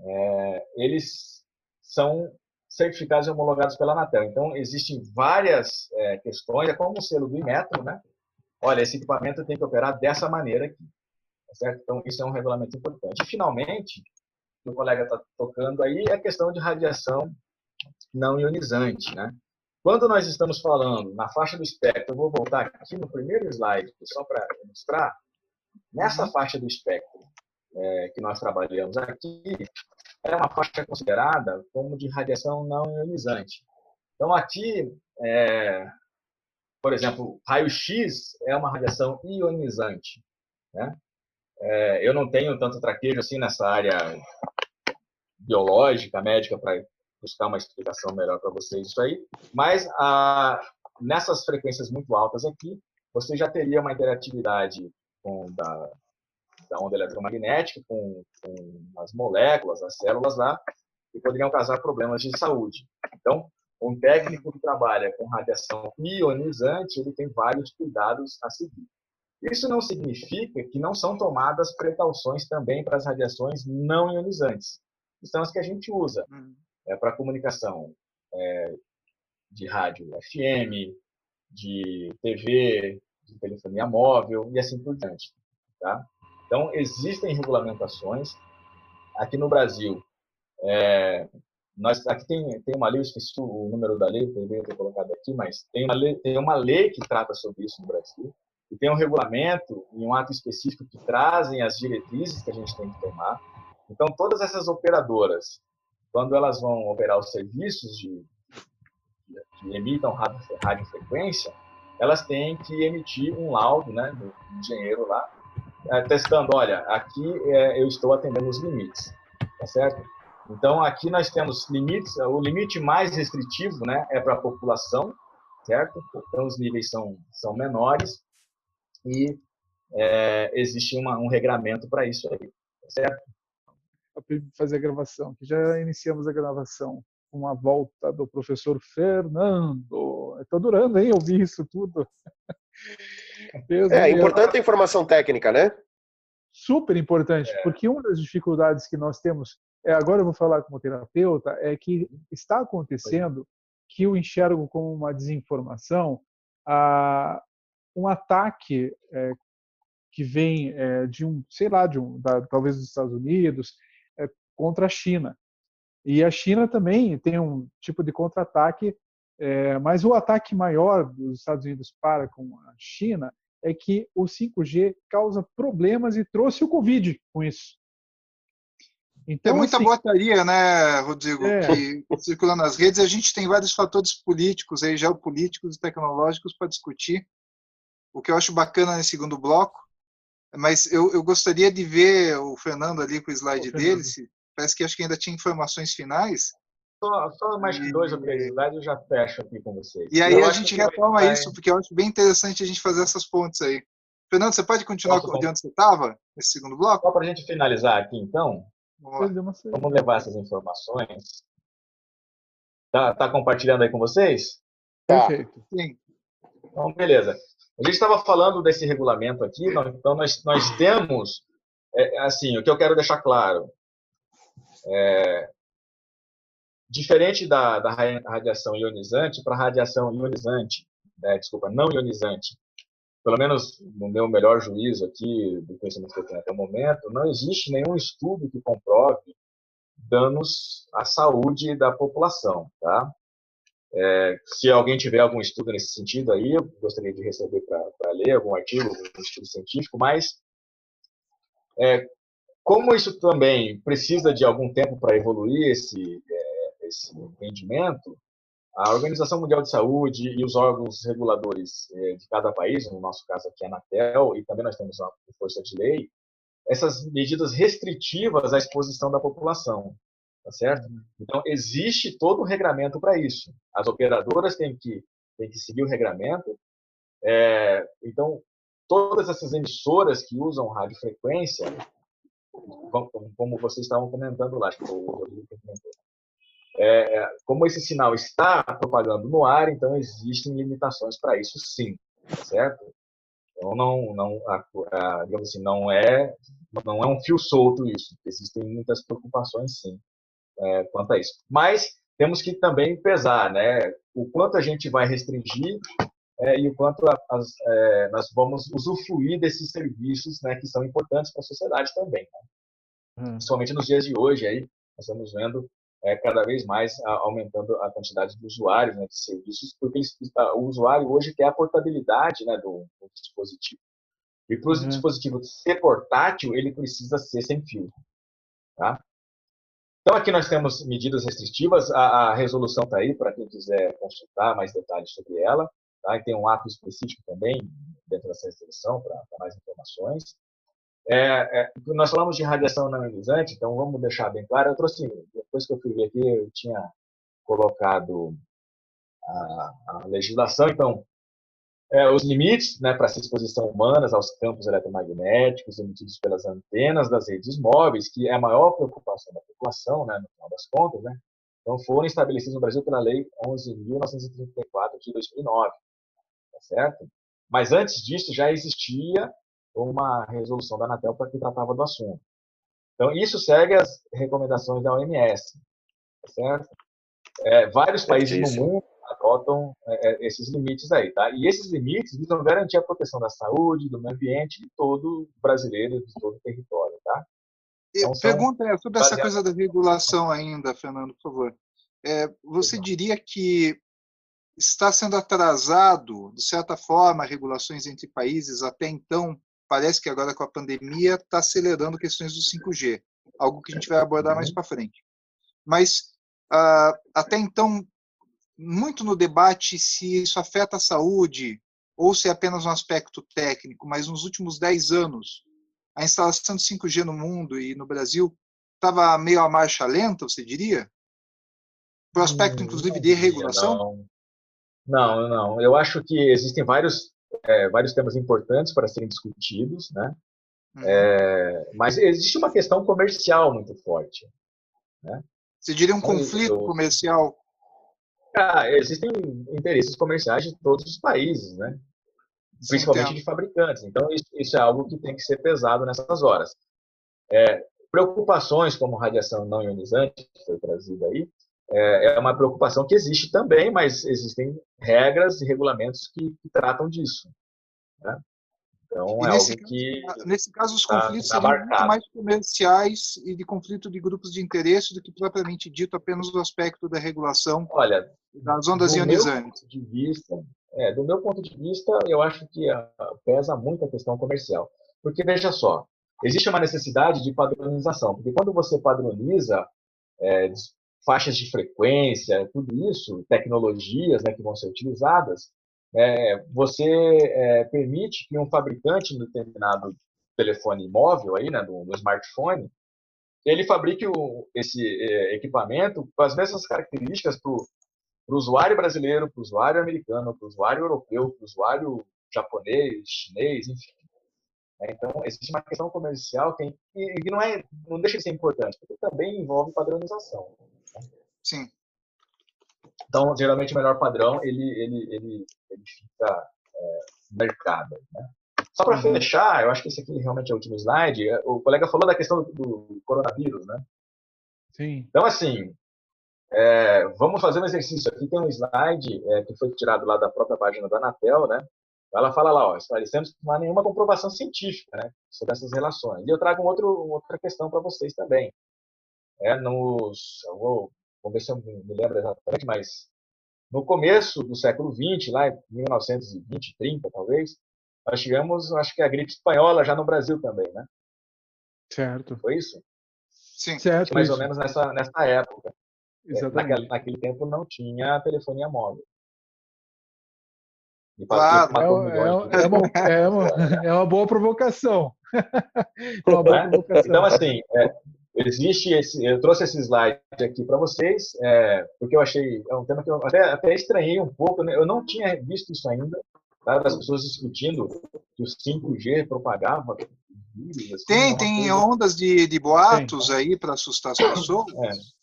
é, eles são certificados e homologados pela Anatel. Então, existem várias é, questões, é como o selo do Inmetro, né? Olha, esse equipamento tem que operar dessa maneira aqui. Tá certo? Então, isso é um regulamento importante. E, finalmente, o colega está tocando aí é a questão de radiação não ionizante, né? Quando nós estamos falando na faixa do espectro, eu vou voltar aqui no primeiro slide, só para mostrar, nessa uhum. faixa do espectro é, que nós trabalhamos aqui, é uma faixa considerada como de radiação não ionizante. Então, aqui, é, por exemplo, raio-x é uma radiação ionizante. Né? É, eu não tenho tanto traquejo assim nessa área biológica, médica, para buscar uma explicação melhor para vocês isso aí. Mas a, nessas frequências muito altas aqui, você já teria uma interatividade com da, da onda eletromagnética com, com as moléculas, as células lá, que poderiam causar problemas de saúde. Então, um técnico que trabalha com radiação ionizante, ele tem vários cuidados a seguir. Isso não significa que não são tomadas precauções também para as radiações não ionizantes, que são as que a gente usa uhum. É, para comunicação é, de rádio FM, de TV, de telefonia móvel e assim por diante. Tá? Então, existem regulamentações. Aqui no Brasil, é, nós, aqui tem, tem uma lei, eu esqueci o número da lei, deveria ter colocado aqui, mas tem uma, lei, tem uma lei que trata sobre isso no Brasil, e tem um regulamento e um ato específico que trazem as diretrizes que a gente tem que tomar. Então, todas essas operadoras, quando elas vão operar os serviços de, que emitam radiofrequência, elas têm que emitir um laudo né, do engenheiro lá, é, testando, olha, aqui é, eu estou atendendo os limites, tá certo? Então, aqui nós temos limites, o limite mais restritivo né, é para a população, certo? Então, os níveis são, são menores e é, existe uma, um regramento para isso aí, tá certo? Fazer a gravação, que já iniciamos a gravação com a volta do professor Fernando. Estou adorando, hein, ouvir isso tudo. é importante a informação técnica, né? Super importante, é. porque uma das dificuldades que nós temos, é, agora eu vou falar como terapeuta, é que está acontecendo que eu enxergo como uma desinformação a, um ataque é, que vem é, de um, sei lá, de um, da, talvez dos Estados Unidos, contra a China. E a China também tem um tipo de contra-ataque é, mas o ataque maior dos Estados Unidos para com a China é que o 5G causa problemas e trouxe o Covid com isso. Então, tem muita assim, botaria, né, Rodrigo, é. que circula nas redes. A gente tem vários fatores políticos, aí, geopolíticos e tecnológicos para discutir, o que eu acho bacana nesse segundo bloco. Mas eu, eu gostaria de ver o Fernando ali com o slide dele. Parece que acho que ainda tinha informações finais. Só, só mais que dois ou três slides eu já fecho aqui com vocês. E aí eu a gente retoma vai... isso, porque eu acho bem interessante a gente fazer essas pontes aí. Fernando, você pode continuar Posso, de onde você estava, nesse segundo bloco? Só para a gente finalizar aqui, então, vamos levar essas informações. Tá, tá compartilhando aí com vocês? Tá. Perfeito. Sim. Então, beleza. A gente estava falando desse regulamento aqui, então nós, nós temos, é, assim, o que eu quero deixar claro, é, diferente da, da radiação ionizante para radiação ionizante, né, desculpa, não ionizante, pelo menos no meu melhor juízo aqui, do conhecimento que eu tenho até o momento, não existe nenhum estudo que comprove danos à saúde da população, tá? É, se alguém tiver algum estudo nesse sentido aí, eu gostaria de receber para ler algum artigo, algum estudo científico, mas é, como isso também precisa de algum tempo para evoluir esse, é, esse entendimento, a Organização Mundial de Saúde e os órgãos reguladores eh, de cada país, no nosso caso aqui a Anatel, e também nós temos a força de lei, essas medidas restritivas à exposição da população, tá certo? Então, existe todo um regramento para isso. As operadoras têm que, têm que seguir o regramento. É, então, todas essas emissoras que usam radiofrequência, como vocês estavam comentando lá, acho que o Rodrigo comentou, é, como esse sinal está propagando no ar, então existem limitações para isso sim, certo? Então, não, não, a, digamos assim, não é, não é um fio solto isso. Existem muitas preocupações, sim, é, quanto a isso. Mas temos que também pesar, né? O quanto a gente vai restringir é, e o quanto a, as, é, nós vamos usufruir desses serviços, né, que são importantes para a sociedade também. Né? Hum. Principalmente nos dias de hoje, aí nós estamos vendo é, cada vez mais a, aumentando a quantidade de usuários né, de serviços, porque eles, o usuário hoje quer a portabilidade né, do, do dispositivo. E para o uhum. dispositivo ser portátil, ele precisa ser sem fio. Tá? Então, aqui nós temos medidas restritivas. A, a resolução está aí para quem quiser consultar mais detalhes sobre ela. Tá? E tem um ato específico também dentro dessa resolução para mais informações. É, é, nós falamos de radiação não ionizante, então vamos deixar bem claro. Eu trouxe, depois que eu fui ver aqui, eu tinha colocado a, a legislação, então, é, os limites né, para essa exposição humanas aos campos eletromagnéticos emitidos pelas antenas das redes móveis, que é a maior preocupação da população, né, no final das contas, né, então foram estabelecidos no Brasil pela Lei 11.934 de 2009, tá certo? Mas antes disso já existia uma resolução da Anatel para que tratava do assunto. Então, isso segue as recomendações da OMS, tá certo? É, vários países no mundo adotam é, é, esses limites aí, tá? E esses limites visam garantir a proteção da saúde, do meio ambiente de todo brasileiro, de todo o território, tá? Então, Pergunta é sobre essa coisa da regulação ainda, Fernando, por favor. É, você diria que está sendo atrasado, de certa forma, regulações entre países até então parece que agora com a pandemia está acelerando questões do 5G, algo que a gente vai abordar mais uhum. para frente. Mas uh, até então, muito no debate se isso afeta a saúde ou se é apenas um aspecto técnico, mas nos últimos 10 anos, a instalação de 5G no mundo e no Brasil estava meio a marcha lenta, você diria? Para o aspecto, hum, inclusive, de regulação? Não, não, não. Eu acho que existem vários é, vários temas importantes para serem discutidos, né? Uhum. É, mas existe uma questão comercial muito forte. Né? Você diria um então, conflito eu... comercial? Ah, existem interesses comerciais de todos os países, né? principalmente de fabricantes. Então, isso, isso, é algo que tem que ser pesado nessas horas. É, preocupações como radiação não ionizante, que foi trazida aí, é, é uma preocupação que existe também, mas existem regras e regulamentos que, que tratam disso. Né? Então, e é algo caso, que. Nesse caso, os tá, conflitos tá, seriam muito mais comerciais e de conflito de grupos de interesse do que propriamente dito apenas do aspecto da regulação Olha, das ondas do ionizantes. Meu ponto de vista, é, do meu ponto de vista, eu acho que a, pesa muito a questão comercial. Porque, veja só, existe uma necessidade de padronização, porque quando você padroniza é, faixas de frequência, tudo isso, tecnologias né, que vão ser utilizadas, é, você é, permite que um fabricante no determinado telefone móvel, aí, né, do, do smartphone, ele fabrique o, esse é, equipamento com as mesmas características para o usuário brasileiro, para o usuário americano, para o usuário europeu, para o usuário japonês, chinês, enfim. É, então, existe uma questão comercial que, que não, é, não deixa de ser importante, porque também envolve padronização. Sim. Então, geralmente, o melhor padrão, ele, ele, ele, ele fica é, no mercado. Né? Só para uhum. fechar, eu acho que esse aqui realmente é o último slide. O colega falou da questão do, do coronavírus, né? Sim. Então, assim, é, vamos fazer um exercício. Aqui tem um slide é, que foi tirado lá da própria página da Anatel, né? Ela fala lá, ó, esclarecemos que não há nenhuma comprovação científica né, sobre essas relações. E eu trago um outro, uma outra questão para vocês também. É, nos, eu vou vamos ver se eu me lembro exatamente, mas no começo do século XX, lá em 1920, 30 talvez, nós tivemos, acho que a gripe espanhola já no Brasil também, né? Certo. Foi isso? Sim. Certo. Mais isso. ou menos nessa, nessa época. É, Exatamente. Naquele, naquele tempo não tinha telefonia móvel. Claro, é, é, é, uma, é, uma, é uma boa provocação. é uma boa provocação. Então, assim, é, existe esse, eu trouxe esse slide aqui para vocês, é, porque eu achei, é um tema que eu até, até estranhei um pouco, né? eu não tinha visto isso ainda, tá? das pessoas discutindo que o 5G propagava. Assim, tem, tem coisa... ondas de, de boatos tem. aí para assustar as pessoas. É.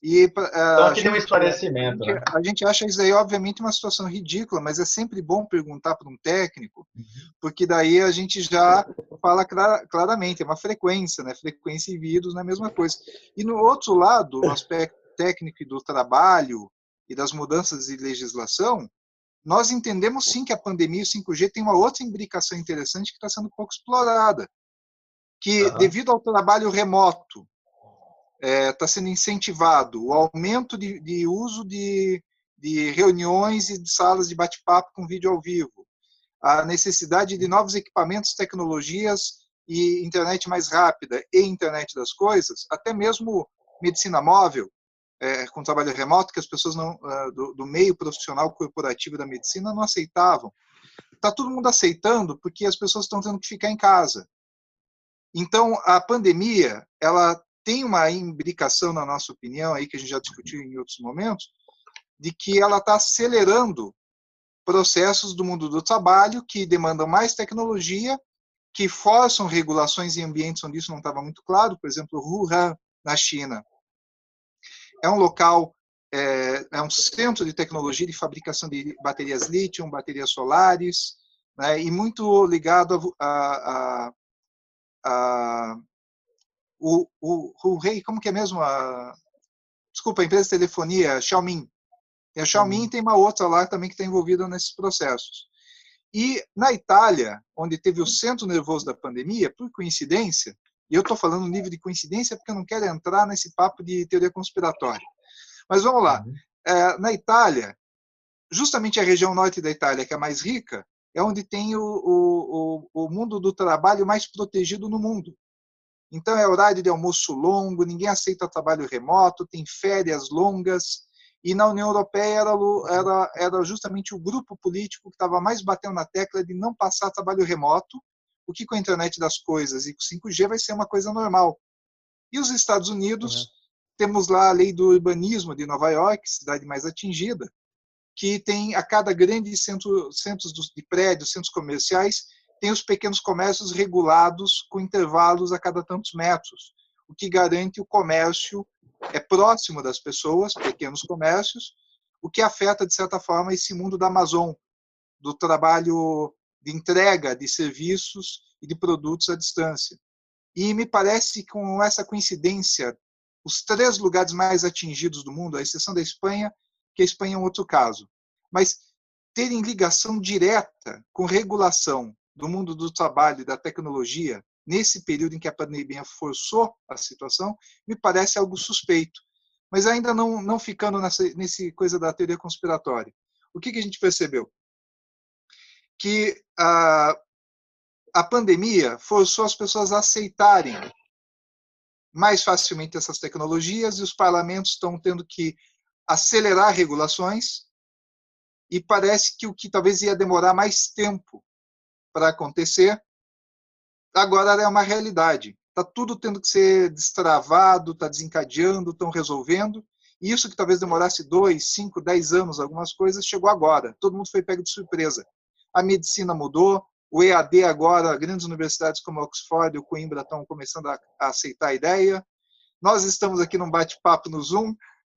E, uh, Só que um esclarecimento. A gente, né? a gente acha isso aí, obviamente, uma situação ridícula, mas é sempre bom perguntar para um técnico, uhum. porque daí a gente já fala claramente, é uma frequência, né? Frequência e vírus não é a mesma coisa. E no outro lado, no aspecto técnico do trabalho e das mudanças de legislação, nós entendemos sim que a pandemia e o 5G tem uma outra imbricação interessante que está sendo pouco explorada, que uhum. devido ao trabalho remoto está é, tá sendo incentivado o aumento de, de uso de, de, reuniões e de salas de bate-papo com vídeo ao vivo, a necessidade de novos equipamentos, tecnologias e internet mais rápida e internet das coisas, até mesmo medicina móvel, é, com trabalho remoto, que as pessoas não, uh, do, do, meio profissional corporativo da medicina não aceitavam. Está todo mundo aceitando porque as pessoas estão tendo que ficar em casa. Então, a pandemia, ela tem uma imbricação, na nossa opinião, aí que a gente já discutiu em outros momentos, de que ela está acelerando processos do mundo do trabalho que demandam mais tecnologia, que forçam regulações em ambientes onde isso não estava muito claro, por exemplo, Wuhan, na China. É um local, é, é um centro de tecnologia de fabricação de baterias lítio, baterias solares, né, e muito ligado a, a, a, o, o, o rei, como que é mesmo a desculpa, a empresa de telefonia, Xiaomi. E a Xiaomi uhum. tem uma outra lá também que está envolvida nesses processos. E na Itália, onde teve o centro nervoso da pandemia, por coincidência, e eu estou falando no nível de coincidência porque eu não quero entrar nesse papo de teoria conspiratória. Mas vamos lá. Uhum. É, na Itália, justamente a região norte da Itália, que é a mais rica, é onde tem o, o, o mundo do trabalho mais protegido no mundo. Então é horário de almoço longo, ninguém aceita trabalho remoto, tem férias longas. E na União Europeia era, era, era justamente o grupo político que estava mais batendo na tecla de não passar trabalho remoto, o que com a internet das coisas e com 5G vai ser uma coisa normal. E os Estados Unidos, uhum. temos lá a lei do urbanismo de Nova York, cidade mais atingida, que tem a cada grande centro, centros de prédios, centros comerciais, tem os pequenos comércios regulados com intervalos a cada tantos metros, o que garante o comércio é próximo das pessoas, pequenos comércios, o que afeta de certa forma esse mundo da Amazon, do trabalho de entrega de serviços e de produtos à distância. E me parece que com essa coincidência, os três lugares mais atingidos do mundo, à exceção da Espanha, que a Espanha é um outro caso, mas terem ligação direta com regulação do mundo do trabalho e da tecnologia nesse período em que a pandemia forçou a situação, me parece algo suspeito. Mas ainda não, não ficando nessa nesse coisa da teoria conspiratória. O que, que a gente percebeu? Que a, a pandemia forçou as pessoas a aceitarem mais facilmente essas tecnologias e os parlamentos estão tendo que acelerar regulações e parece que o que talvez ia demorar mais tempo para acontecer, agora é uma realidade. Está tudo tendo que ser destravado, está desencadeando, estão resolvendo. E isso que talvez demorasse dois, cinco, dez anos, algumas coisas, chegou agora. Todo mundo foi pego de surpresa. A medicina mudou, o EAD agora, grandes universidades como Oxford e o Coimbra estão começando a, a aceitar a ideia. Nós estamos aqui num bate-papo no Zoom,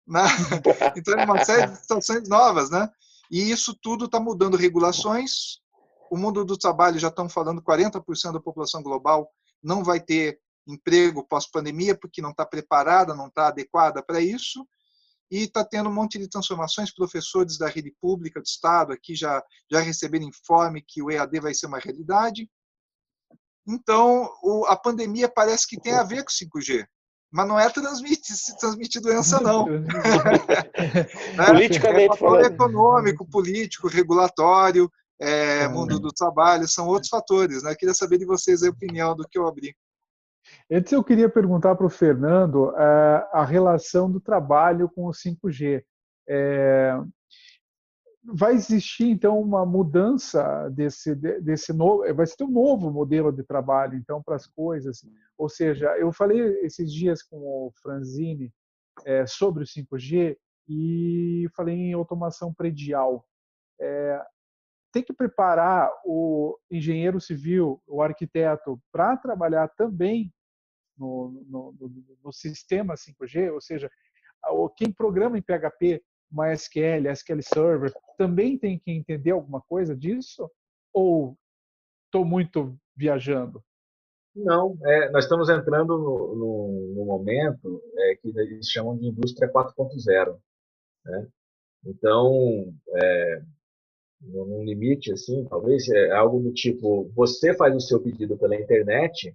né? então é uma série de situações novas, né? E isso tudo está mudando regulações, o mundo do trabalho já estão falando 40% da população global não vai ter emprego pós-pandemia porque não está preparada, não está adequada para isso. E está tendo um monte de transformações. Professores da rede pública do Estado aqui já, já receberam informe que o EAD vai ser uma realidade. Então, o, a pandemia parece que tem a ver com 5G mas não é transmitir, se transmitir doença, não. é, Politicamente é falando. econômico, político, regulatório, é, mundo do trabalho, são outros fatores. Né? Eu queria saber de vocês a opinião do que eu abri. Antes eu queria perguntar para o Fernando é, a relação do trabalho com o 5G. É, vai existir então uma mudança desse desse novo vai ser um novo modelo de trabalho então para as coisas ou seja eu falei esses dias com o Franzini é, sobre o 5G e falei em automação predial é, tem que preparar o engenheiro civil, o arquiteto, para trabalhar também no, no, no, no, sistema 5G, ou seja, quem programa em PHP, MySQL, SQL Server, também tem que entender alguma coisa disso? Ou estou muito viajando? Não, é, nós estamos entrando no, no, no momento é, que eles chamam de indústria 4.0. Né? Então, é, num limite assim, talvez é algo do tipo: você faz o seu pedido pela internet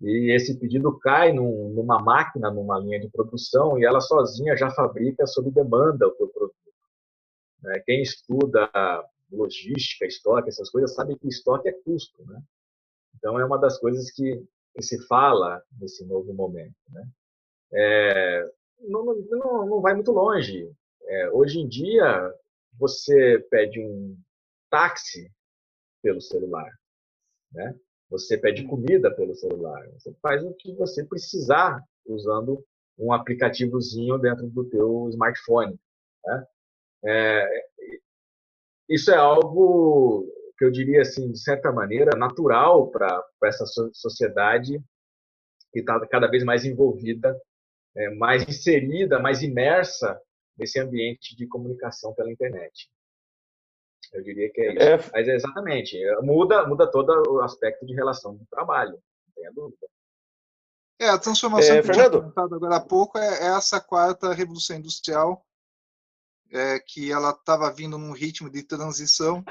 e esse pedido cai num, numa máquina, numa linha de produção e ela sozinha já fabrica sob demanda o seu produto. Né? Quem estuda logística, estoque, essas coisas, sabe que estoque é custo, né? Então é uma das coisas que, que se fala nesse novo momento, né? É, não, não, não vai muito longe. É, hoje em dia você pede um táxi pelo celular, né? Você pede hum. comida pelo celular. Você faz o que você precisar usando um aplicativozinho dentro do teu smartphone. Né? É, isso é algo que eu diria assim, de certa maneira, natural para essa sociedade que está cada vez mais envolvida, é, mais inserida, mais imersa nesse ambiente de comunicação pela internet. Eu diria que é isso. É. Mas é exatamente, muda, muda todo o aspecto de relação de trabalho, não tenha dúvida. É, a transformação é, que Fernando? eu comentado agora há pouco é, é essa quarta revolução industrial, é, que ela estava vindo num ritmo de transição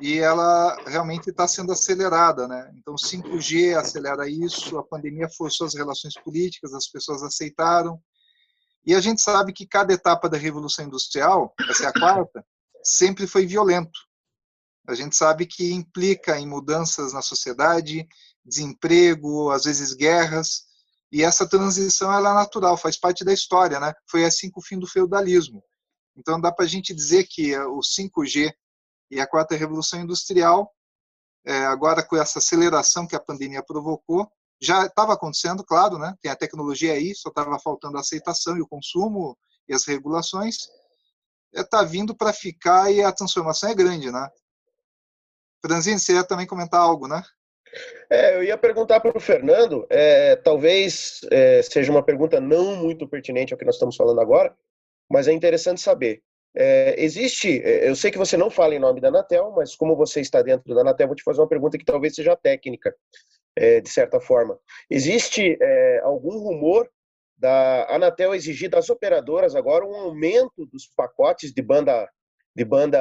e ela realmente está sendo acelerada, né? Então, 5G acelera isso, a pandemia forçou as relações políticas, as pessoas aceitaram, e a gente sabe que cada etapa da revolução industrial, essa é a quarta, sempre foi violento. A gente sabe que implica em mudanças na sociedade, desemprego, às vezes guerras, e essa transição ela é natural, faz parte da história, né? Foi assim com o fim do feudalismo. Então dá para a gente dizer que o 5G e a quarta revolução industrial, é, agora com essa aceleração que a pandemia provocou, já estava acontecendo, claro, né? Tem a tecnologia aí, só estava faltando a aceitação e o consumo e as regulações, está é, vindo para ficar e a transformação é grande, né? Franzini, você ia também comentar algo, né? É, eu ia perguntar para o Fernando, é, talvez é, seja uma pergunta não muito pertinente ao que nós estamos falando agora, mas é interessante saber. É, existe, é, eu sei que você não fala em nome da Anatel, mas como você está dentro da Anatel, vou te fazer uma pergunta que talvez seja técnica, é, de certa forma. Existe algum rumor da Anatel exigir das operadoras agora um aumento dos pacotes de banda de banda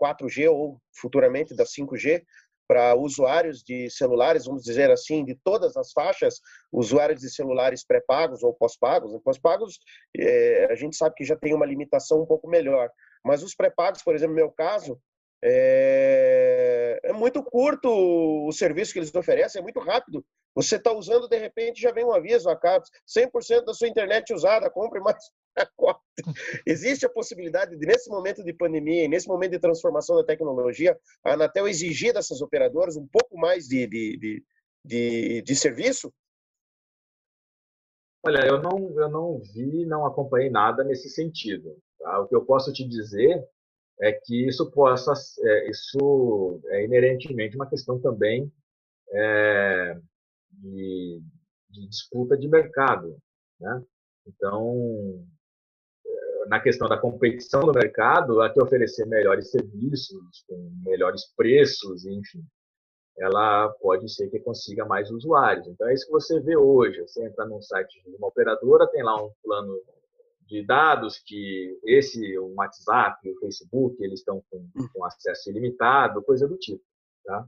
4G ou futuramente da 5G para usuários de celulares, vamos dizer assim, de todas as faixas, usuários de celulares pré-pagos ou pós-pagos. Pós-pagos, é, a gente sabe que já tem uma limitação um pouco melhor, mas os pré-pagos, por exemplo, no meu caso, é, é muito curto o serviço que eles oferecem, é muito rápido. Você está usando, de repente, já vem um aviso, acaba 100% da sua internet usada, compre mais Existe a possibilidade de, nesse momento de pandemia, nesse momento de transformação da tecnologia, a Anatel exigir dessas operadoras um pouco mais de, de, de, de, de serviço? Olha, eu não, eu não vi, não acompanhei nada nesse sentido. Tá? O que eu posso te dizer é que isso possa, é, isso é inerentemente uma questão também é, de, de, disputa de mercado, né? Então, é, na questão da competição no mercado, a que oferecer melhores serviços, com melhores preços, enfim, ela pode ser que consiga mais usuários. Então, é isso que você vê hoje. Você entra num site de uma operadora, tem lá um plano de dados que esse, o WhatsApp, o Facebook, eles estão com, hum. com acesso ilimitado, coisa do tipo. Tá?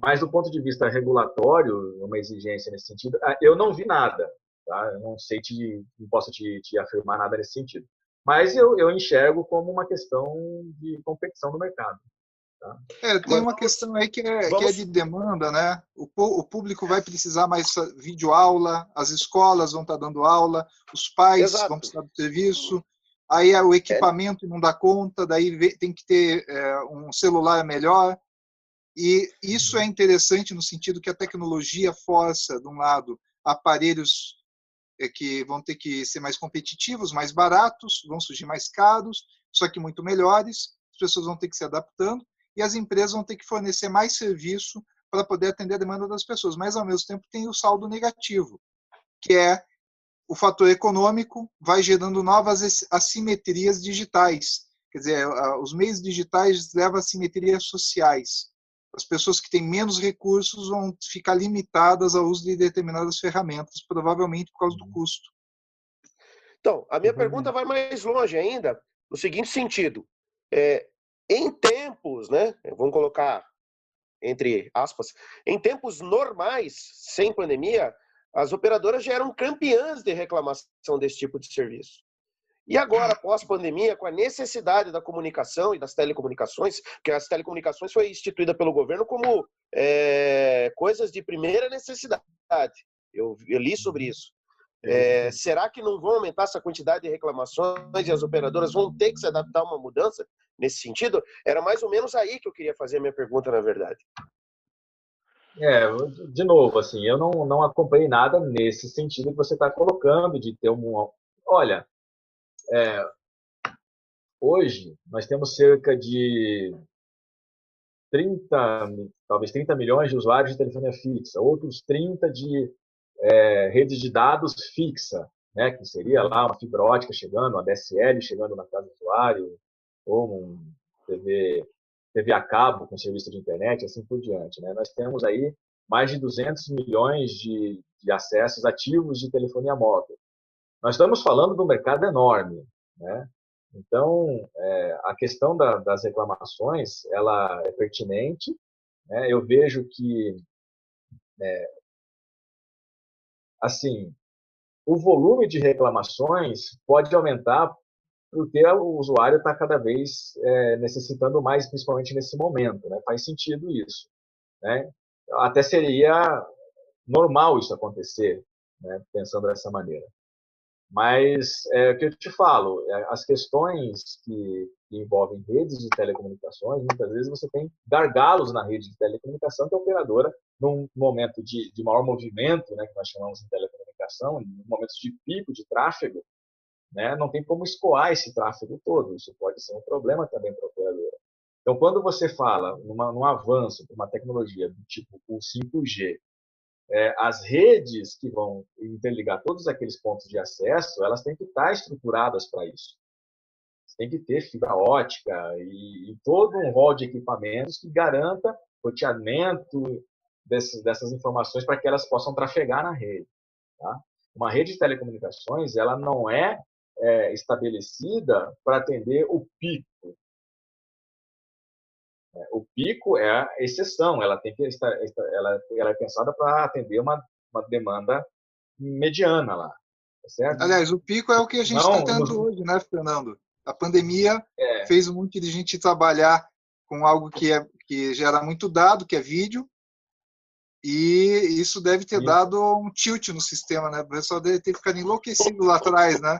Mas do ponto de vista regulatório, uma exigência nesse sentido, ah, eu não vi nada. Tá? Eu não sei te, não posso te, te afirmar nada nesse sentido. Mas eu, eu enxergo como uma questão de competição no mercado. Tá? É, tem uma questão aí que é, Vamos... que é de demanda, né? O, o público vai precisar mais videoaula, as escolas vão estar dando aula, os pais Exato. vão precisar do serviço, aí é o equipamento é. não dá conta, daí tem que ter é, um celular melhor. E isso é interessante no sentido que a tecnologia força, de um lado, aparelhos é, que vão ter que ser mais competitivos, mais baratos, vão surgir mais caros, só que muito melhores, as pessoas vão ter que se adaptando e as empresas vão ter que fornecer mais serviço para poder atender a demanda das pessoas. Mas, ao mesmo tempo, tem o saldo negativo, que é o fator econômico vai gerando novas assimetrias digitais. Quer dizer, os meios digitais levam a assimetrias sociais. As pessoas que têm menos recursos vão ficar limitadas ao uso de determinadas ferramentas, provavelmente por causa do custo. Então, a minha pergunta vai mais longe ainda, no seguinte sentido. É, em tempos, né, vamos colocar entre aspas, em tempos normais, sem pandemia, as operadoras já eram campeãs de reclamação desse tipo de serviço. E agora, pós-pandemia, com a necessidade da comunicação e das telecomunicações, que as telecomunicações foi instituída pelo governo como é, coisas de primeira necessidade. Eu, eu li sobre isso. É, será que não vão aumentar essa quantidade de reclamações e as operadoras vão ter que se adaptar a uma mudança nesse sentido? Era mais ou menos aí que eu queria fazer a minha pergunta, na verdade. É, de novo, assim, eu não, não acompanhei nada nesse sentido que você está colocando, de ter um. Olha, é, hoje nós temos cerca de 30, talvez 30 milhões de usuários de telefonia fixa, outros 30 de é, rede de dados fixa, né, que seria lá uma fibra ótica chegando, uma DSL chegando na casa do usuário, ou um TV, TV a cabo com serviço de internet, assim por diante. Né? Nós temos aí mais de 200 milhões de, de acessos ativos de telefonia móvel. Nós estamos falando de um mercado enorme, né? Então, é, a questão da, das reclamações, ela é pertinente. Né? Eu vejo que é, assim, o volume de reclamações pode aumentar porque o usuário está cada vez é, necessitando mais, principalmente nesse momento. Né? Faz sentido isso. Né? Até seria normal isso acontecer, né? pensando dessa maneira. Mas é o que eu te falo, é, as questões que, que, envolvem redes de telecomunicações, muitas vezes você tem gargalos na rede de telecomunicação que a operadora, num momento de, de maior movimento, né, que nós chamamos de telecomunicação, em momentos de pico de tráfego, né, não tem como escoar esse tráfego todo. Isso pode ser um problema também para a operadora. Então, quando você fala numa, num avanço de uma tecnologia do tipo o 5G, é, as redes que vão interligar todos aqueles pontos de acesso, elas têm que estar estruturadas para isso. Tem que ter fibra ótica e, e, todo um rol de equipamentos que garanta roteamento desses, dessas informações para que elas possam trafegar na rede. Tá? Uma rede de telecomunicações, ela não é, é estabelecida para atender o pico o pico é a exceção, ela tem que estar, ela, ela é pensada para atender uma, uma demanda mediana lá, tá certo? Aliás, o pico é o que a gente está tendo nos... hoje, né, Fernando? A pandemia é. fez um monte de gente trabalhar com algo que é que gera muito dado, que é vídeo, e isso deve ter isso. dado um tilt no sistema, né? O pessoal deve ter ficado enlouquecido lá atrás, né?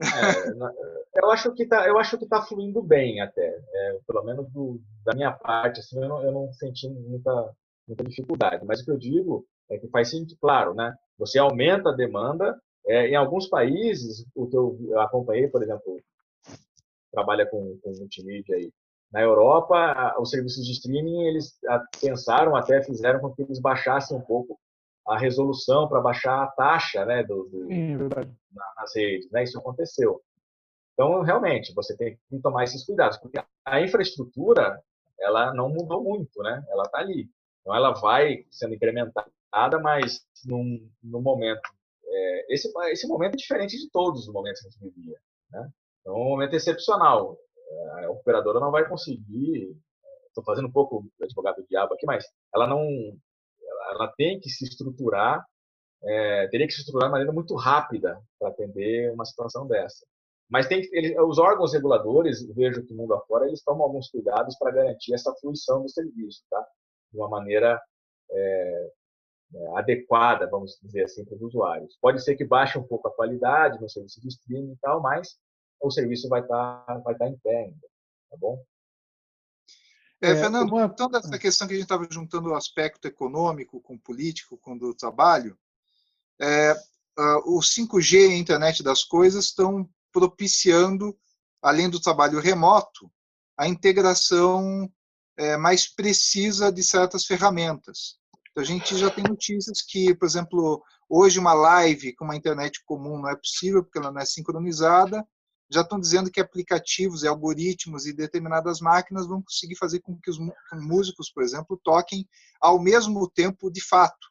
É, eu acho que tá, eu acho que tá fluindo bem até, é, pelo menos do, da minha parte, assim, eu não, eu não senti muita, muita dificuldade. Mas o que eu digo é que faz sentido, claro, né? Você aumenta a demanda. É, em alguns países, o que eu, acompanhei, por exemplo, trabalha com, com multimídia aí. Na Europa, os serviços de streaming eles pensaram até fizeram com que eles baixassem um pouco a resolução para baixar a taxa né, do, do Sim, é nas redes. Né? Isso aconteceu. Então, realmente, você tem que tomar esses cuidados, porque a infraestrutura ela não mudou muito, né? ela está ali. Então, ela vai sendo incrementada, mas num, num momento. É, esse, esse momento é diferente de todos os momentos que a gente vivia. Né? Então, é um momento excepcional. É, a operadora não vai conseguir. Estou fazendo um pouco advogado do diabo aqui, mas ela não ela tem que se estruturar, é, teria que se estruturar de maneira muito rápida para atender uma situação dessa. Mas tem, ele, os órgãos reguladores, vejo que mundo afora, eles tomam alguns cuidados para garantir essa fruição do serviço, tá? De uma maneira é, é, adequada, vamos dizer assim, para os usuários. Pode ser que baixe um pouco a qualidade no serviço de streaming e tal, mas o serviço vai estar tá, vai tá em pé ainda, tá bom? É, é, Fernando, uma... então dessa ah. questão que a gente estava juntando o aspecto econômico com o político, com o trabalho, é, uh, o 5G e a internet das coisas estão propiciando, além do trabalho remoto, a integração é, mais precisa de certas ferramentas. Então, a gente já tem notícias que, por exemplo, hoje uma live com uma internet comum não é possível porque ela não é sincronizada. Já estão dizendo que aplicativos e algoritmos e determinadas máquinas vão conseguir fazer com que os músicos, por exemplo, toquem ao mesmo tempo de fato,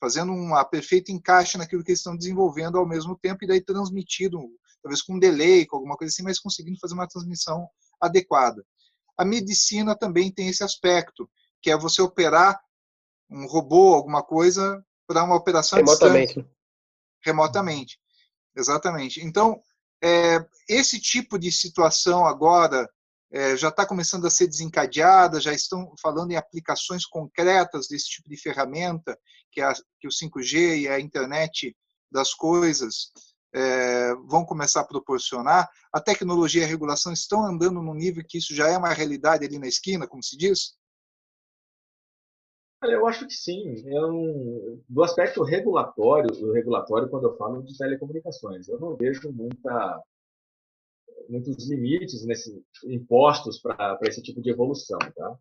fazendo um perfeito encaixe naquilo que eles estão desenvolvendo ao mesmo tempo e daí transmitido, talvez com um delay, com alguma coisa assim, mas conseguindo fazer uma transmissão adequada. A medicina também tem esse aspecto, que é você operar um robô, alguma coisa, para uma operação remotamente. Distante, remotamente. Exatamente. Então, é, esse tipo de situação agora é, já está começando a ser desencadeada, já estão falando em aplicações concretas desse tipo de ferramenta, que, a, que o 5G e a internet das coisas é, vão começar a proporcionar. A tecnologia e a regulação estão andando num nível que isso já é uma realidade ali na esquina, como se diz? Eu acho que sim. Eu, do aspecto regulatório, do regulatório, quando eu falo de telecomunicações, eu não vejo muita, muitos limites nesse, impostos para esse tipo de evolução. Tá?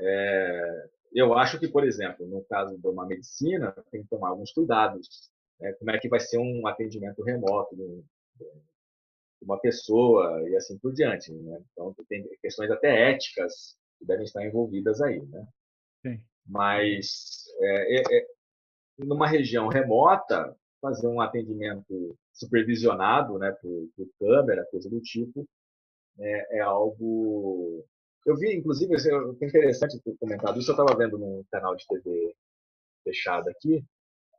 É, eu acho que, por exemplo, no caso de uma medicina, tem que tomar alguns cuidados. Né? Como é que vai ser um atendimento remoto de, uma pessoa e assim por diante. Né? Então, tem questões até éticas que devem estar envolvidas aí. Né? Sim. Mas é, é, é, numa região remota, fazer um atendimento supervisionado né, por, por câmera, coisa do tipo, é, é, algo. Eu vi, inclusive, é interessante ter comentado isso. Eu estava vendo num canal de TV fechado aqui.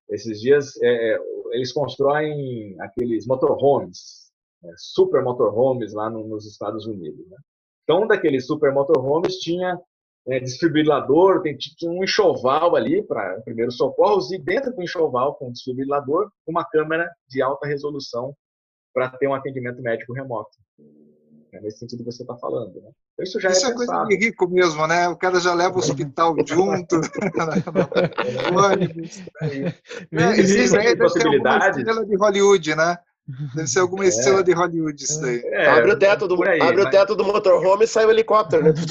Esses dias, é, é, eles constroem aqueles motorhomes, né, super motorhomes lá no, nos Estados Unidos. Né? Então, um daqueles super motorhomes tinha é, desfibrilador, tem tinha um enxoval ali para primeiros socorros e dentro do enxoval com o desfibrilador uma câmera de alta resolução para ter um atendimento médico remoto. É nesse sentido que você está falando, né? Então, isso já isso é, é coisa de rico mesmo, né? O cara já leva o hospital junto, ônibus. É, existe aí possibilidade. estrela de Hollywood, né? Deve ser alguma é. estrela de Hollywood isso daí. É, abre o teto do, aí, abre mas... o teto do motorhome e sai o helicóptero, né?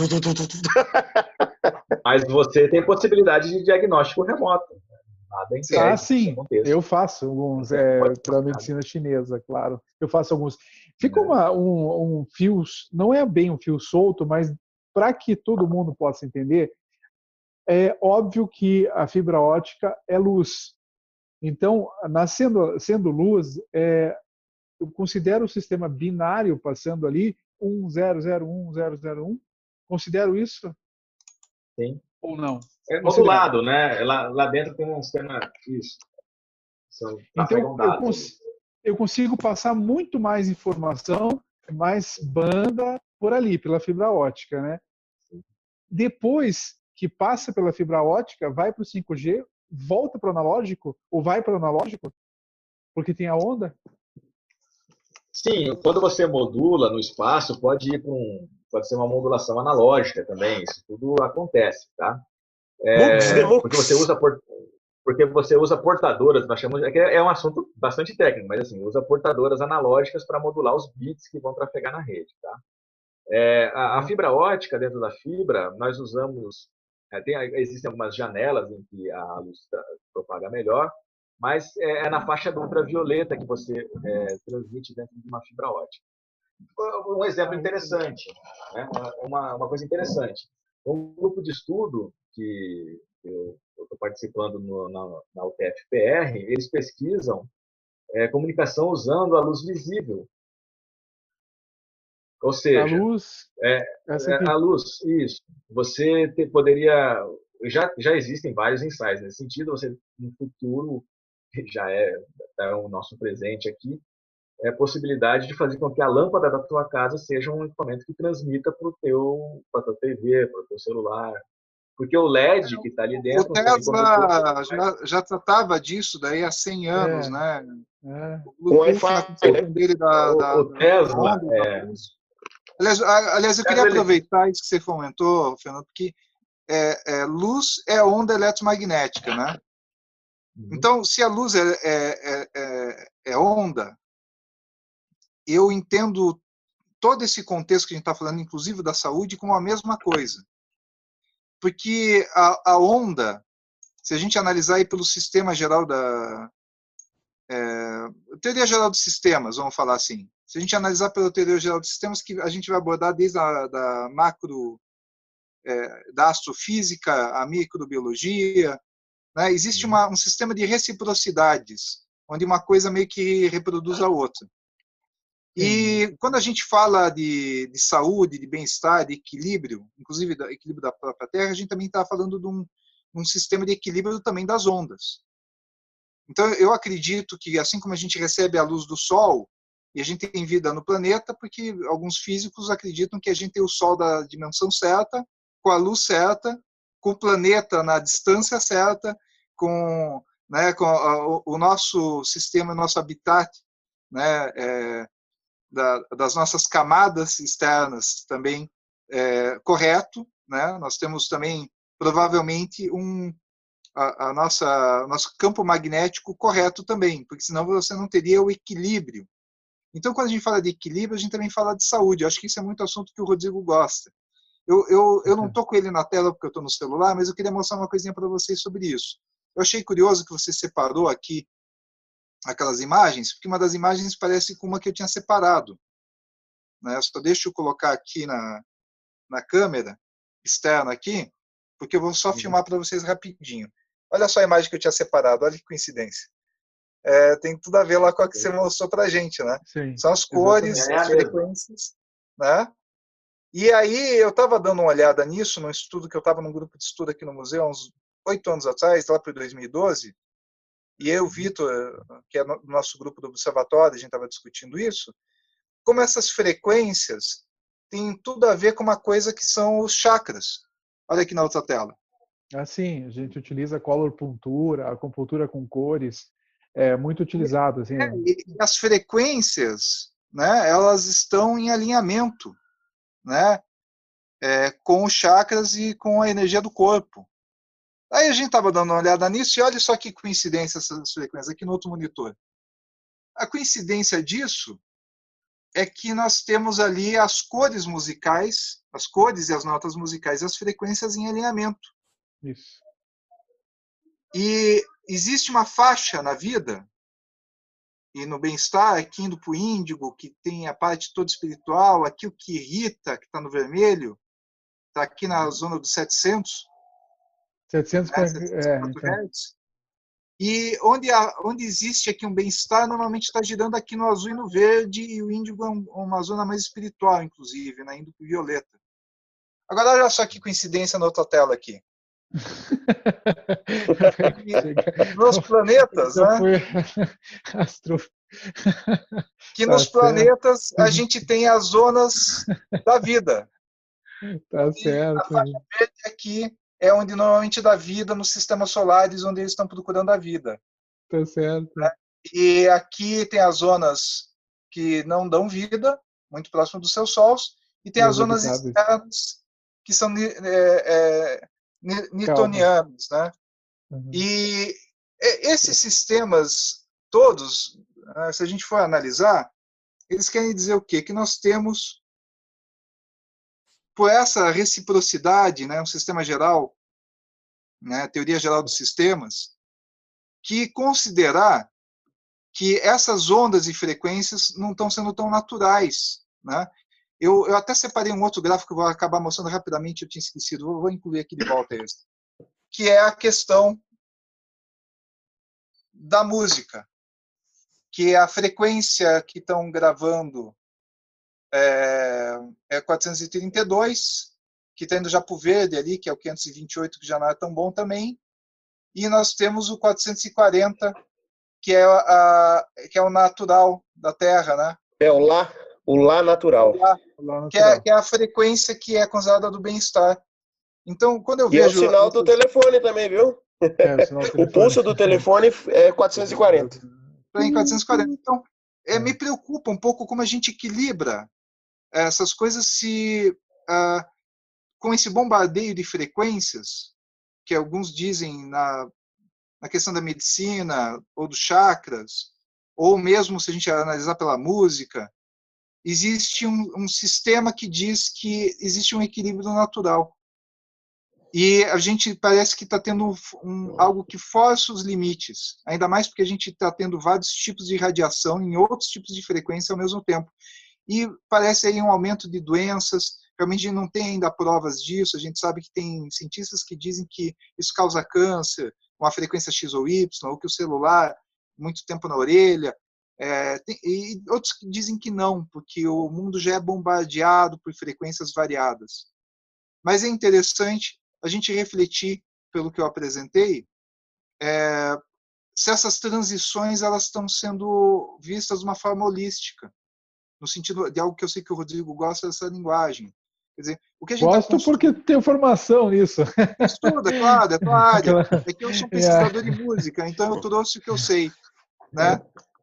Mas você tem possibilidade de diagnóstico remoto. Nada ah, sim. Eu faço alguns é, para a medicina chinesa, claro. Eu faço alguns. Fica é. uma, um, um fio, não é bem um fio solto, mas para que todo mundo possa entender, é óbvio que a fibra ótica é luz. Então, nascendo, sendo luz, é, eu considero o sistema binário passando ali, 1001, Considero isso? Sim. Ou não? É modulado, né? Lá, lá dentro tem um sistema. Isso. São, então, eu, cons eu consigo passar muito mais informação, mais banda por ali, pela fibra ótica, né? Depois que passa pela fibra ótica, vai para o 5G, volta para o analógico ou vai para o analógico? Porque tem a onda? Sim, quando você modula no espaço, pode ir para um, pode ser uma modulação analógica também. Isso tudo acontece, tá? É, porque você usa porque você usa portadoras, nós chamamos, é, é um assunto bastante técnico, mas assim, usa portadoras analógicas para modular os bits que vão trafegar na rede, tá? É, a, a, fibra ótica dentro da fibra, nós usamos é, tem, existem algumas janelas em que a luz propaga melhor, mas é, é na faixa do ultravioleta que você é, transmite dentro de uma fibra ótica. Um exemplo interessante, né? uma, uma coisa interessante. Um grupo de estudo que eu estou participando no, na, na UTF-PR, eles pesquisam é, comunicação usando a luz visível ou seja, a luz, é, é a luz, isso. Você te, poderia, já já existem vários ensaios nesse sentido. Você no futuro já é, é o nosso presente aqui, é a possibilidade de fazer com que a lâmpada da tua casa seja um equipamento que transmita para o teu, para tua TV, para o teu celular. Porque o LED que está ali dentro. O Tesla já, já tratava disso daí há 100 anos, é, né? É. O, Wi-Fi dele da, da, o Tesla, da, é, Aliás, aliás eu queria aproveitar isso que você comentou, Fernando, porque é, é, luz é onda eletromagnética, né? Uhum. Então, se a luz é, é, é, é onda, eu entendo todo esse contexto que a gente está falando, inclusive da saúde, como a mesma coisa. Porque a, a onda, se a gente analisar aí pelo sistema geral da é, teoria geral dos sistemas, vamos falar assim. Se a gente analisar pela teoria geral dos sistemas, que a gente vai abordar desde a da macro é, da astrofísica, a microbiologia, né? existe uma, um sistema de reciprocidades, onde uma coisa meio que reproduz a outra. E quando a gente fala de, de saúde, de bem-estar, de equilíbrio, inclusive do equilíbrio da própria Terra, a gente também está falando de um, um sistema de equilíbrio também das ondas. Então, eu acredito que, assim como a gente recebe a luz do Sol, e a gente tem vida no planeta, porque alguns físicos acreditam que a gente tem o Sol da dimensão certa, com a luz certa, com o planeta na distância certa, com, né, com a, o nosso sistema, nosso habitat, né, é, da, das nossas camadas externas também é, correto, né? Nós temos também provavelmente um a, a nossa nosso campo magnético correto também, porque senão você não teria o equilíbrio. Então, quando a gente fala de equilíbrio, a gente também fala de saúde. Eu acho que isso é muito assunto que o Rodrigo gosta. Eu, eu, eu não estou com ele na tela porque eu estou no celular, mas eu queria mostrar uma coisinha para vocês sobre isso. Eu achei curioso que você separou aqui aquelas imagens, porque uma das imagens parece com uma que eu tinha separado. Né? Só deixa eu colocar aqui na, na câmera externa aqui, porque eu vou só uhum. filmar para vocês rapidinho. Olha só a imagem que eu tinha separado, olha que coincidência. É, tem tudo a ver lá com a que você mostrou para a gente, né? Sim, São as cores, exatamente. as frequências, né? E aí eu estava dando uma olhada nisso, num estudo que eu estava num grupo de estudo aqui no museu, uns oito anos atrás, lá para 2012, e eu, Vitor, que é do nosso grupo do observatório, a gente estava discutindo isso, como essas frequências têm tudo a ver com uma coisa que são os chakras. Olha aqui na outra tela. Assim, a gente utiliza color puntura, a compuntura com cores, é muito utilizado. Assim. É, e as frequências, né, elas estão em alinhamento, né, é, com os chakras e com a energia do corpo. Aí a gente estava dando uma olhada nisso e olha só que coincidência essas frequências aqui no outro monitor. A coincidência disso é que nós temos ali as cores musicais, as cores e as notas musicais, as frequências em alinhamento. Isso. E existe uma faixa na vida e no bem-estar, aqui indo para o índigo, que tem a parte toda espiritual, aqui o que irrita, que está no vermelho, está aqui na zona dos 700, 700, né? 700 é, então. E onde, há, onde existe aqui um bem-estar, normalmente está girando aqui no azul e no verde, e o índigo é uma zona mais espiritual, inclusive, né? indo para o violeta. Agora, olha só que coincidência na outra tela aqui. nos planetas, né? Astro... Que nos tá planetas a gente tem as zonas da vida. Tá certo. a faixa verde aqui é onde normalmente dá vida nos sistemas solares onde eles estão procurando a vida. Tá certo. Né? E aqui tem as zonas que não dão vida, muito próximo dos seus sols, e tem as zonas externas que são é, é, newtonianas, né? Uhum. E esses sistemas todos, né, se a gente for analisar, eles querem dizer o quê? Que nós temos por essa reciprocidade, né, um sistema geral, né, teoria geral dos sistemas, que considerar que essas ondas e frequências não estão sendo tão naturais, né? Eu, eu até separei um outro gráfico que eu vou acabar mostrando rapidamente, eu tinha esquecido, vou, vou incluir aqui de volta esse, que é a questão da música, que é a frequência que estão gravando é, é 432, que está indo já para o verde ali, que é o 528, que já não é tão bom também. E nós temos o 440, que é, a, que é o natural da Terra, né? É o Lá, o Lá natural. O lá, o lá natural. Que, é, que, é, a frequência que é considerada do bem-estar. Então, quando eu e vejo... E o sinal do telefone também, viu? É, o, o pulso do telefone é 440. Em 440. Então, é, me preocupa um pouco como a gente equilibra essas coisas se ah, com esse bombardeio de frequências que alguns dizem na, na questão da medicina ou dos chakras ou mesmo se a gente analisar pela música existe um, um sistema que diz que existe um equilíbrio natural E a gente parece que está tendo um, algo que força os limites, ainda mais porque a gente está tendo vários tipos de radiação em outros tipos de frequência ao mesmo tempo. E parece aí um aumento de doenças, realmente não tem ainda provas disso, a gente sabe que tem cientistas que dizem que isso causa câncer, com a frequência X ou Y, ou que o celular, muito tempo na orelha, é, tem, e outros que dizem que não, porque o mundo já é bombardeado por frequências variadas. Mas é interessante a gente refletir, pelo que eu apresentei, é, se essas transições elas estão sendo vistas de uma forma holística, no sentido de algo que eu sei que o Rodrigo gosta dessa linguagem. Quer dizer, o que a gente tá Gosto tá porque tem formação nisso. Estuda, é claro, é tua área. É que eu sou um pesquisador de música, então eu trouxe o que eu sei. Né?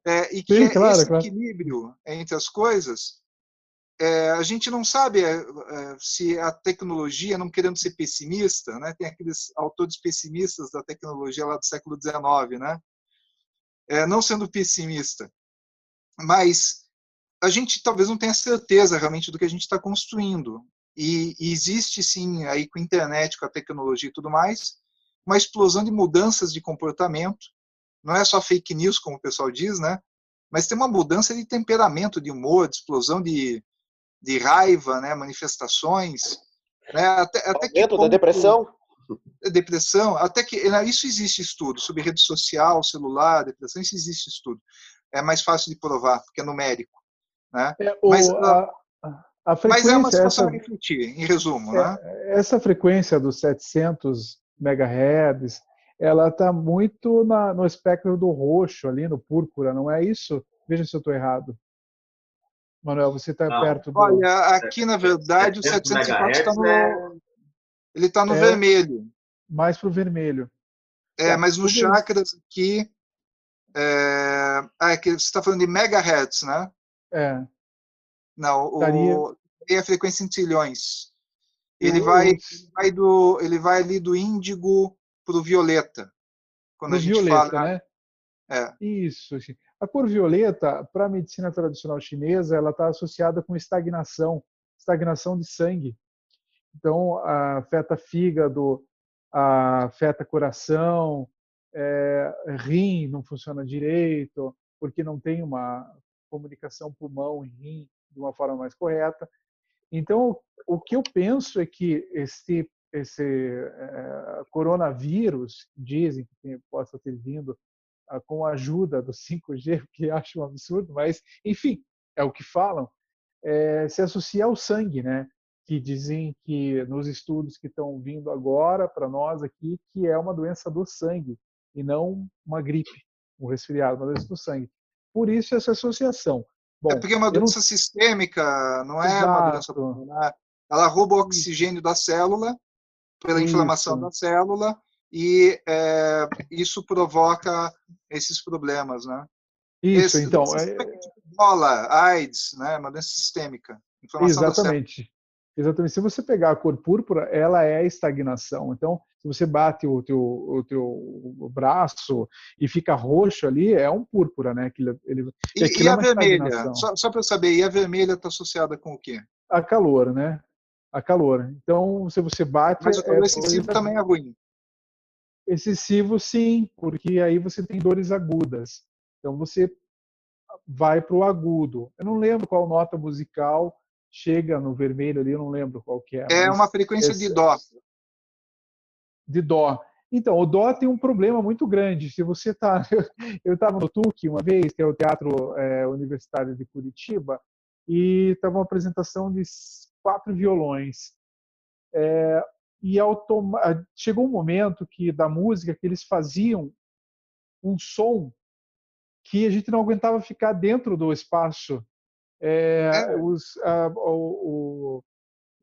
É, e que Sim, claro, esse claro. equilíbrio entre as coisas é, a gente não sabe é, é, se a tecnologia, não querendo ser pessimista, né, tem aqueles autores pessimistas da tecnologia lá do século XIX, né, é, não sendo pessimista, mas a gente talvez não tenha certeza realmente do que a gente está construindo. E, e, existe sim, aí com a internet, com a tecnologia e tudo mais, uma explosão de mudanças de comportamento. Não é só fake news, como o pessoal diz, né? Mas tem uma mudança de temperamento, de humor, de explosão de, de raiva, né, manifestações, né, até, até que da depressão, depressão, até que né, isso existe estudo sobre rede social, celular, depressão, isso existe estudo. É mais fácil de provar, porque é numérico, né? É, o, mas, a, a mas é uma situação essa, refletir, em resumo, é, né? Essa frequência dos 700 megahertz, ela está muito na, no espectro do roxo ali, no púrpura, não é isso? Veja se eu estou errado. Manuel, você está perto do. Olha, aqui na verdade o 704 está no. É... Ele está no é, vermelho. Mais para o vermelho. É, tá. mas no chakras aqui. É... Ah, é que você está falando de megahertz, né? É. Não, Estaria... o... tem a frequência em trilhões. Ele vai, vai do, ele vai ali do índigo para o violeta. Quando a gente violeta, fala. Né? É. Isso. A cor violeta, para a medicina tradicional chinesa, ela está associada com estagnação, estagnação de sangue. Então, afeta fígado, afeta coração, é, rim não funciona direito, porque não tem uma comunicação pulmão e rim de uma forma mais correta. Então, o que eu penso é que esse, esse é, coronavírus, dizem que possa ter vindo com a ajuda do 5G, que acho um absurdo, mas, enfim, é o que falam, é, se associa ao sangue, né? Que dizem que nos estudos que estão vindo agora para nós aqui, que é uma doença do sangue e não uma gripe, um resfriado, uma doença do sangue. Por isso essa associação. Bom, é porque é uma doença não... sistêmica, não é Exato. uma doença pulmonar. Ela rouba o oxigênio da célula pela isso. inflamação da célula e é, isso provoca esses problemas, né? Isso, Esse, então. É... Bola, AIDS, né? Uma doença sistêmica. Exatamente. Exatamente. Se você pegar a cor púrpura, ela é estagnação. Então, se você bate o teu, o teu braço e fica roxo ali, é um púrpura, né? Aquilo, ele, e, e é a vermelha? Só, só para saber, e a vermelha está associada com o quê? A calor, né? A calor. Então, se você bate. Mas o calor é, excessivo também é ruim. Excessivo, sim, porque aí você tem dores agudas. Então você vai para o agudo. Eu não lembro qual nota musical chega no vermelho ali, eu não lembro qual que é. É uma frequência esse... de dó. De dó. Então, o dó tem um problema muito grande. Se você está, eu estava no TUC uma vez, que é o Teatro é, Universitário de Curitiba, e estava uma apresentação de quatro violões. É, e automa... Ah, chegou um momento que da música que eles faziam um som que a gente não aguentava ficar dentro do espaço. É, é. Os, a, o, o,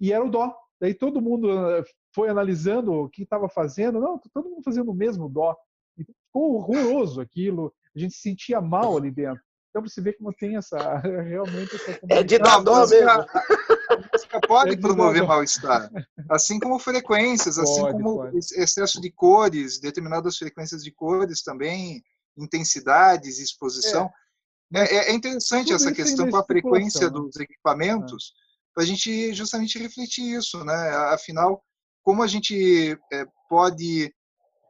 e era o dó. Daí todo mundo ah, foi analisando o que estava fazendo. Não, todo mundo fazendo o mesmo dó. E ficou horroroso aquilo. A gente se sentia mal ali dentro. Então você vê como tem essa realmente essa É de dar dó mesmo. Música pode é promover mal-estar, assim como frequências, assim pode, como pode. excesso de cores, determinadas frequências de cores também, intensidades, exposição. É, é, é interessante essa questão com a frequência dos equipamentos, para a gente justamente refletir isso, né? Afinal, como a gente é, pode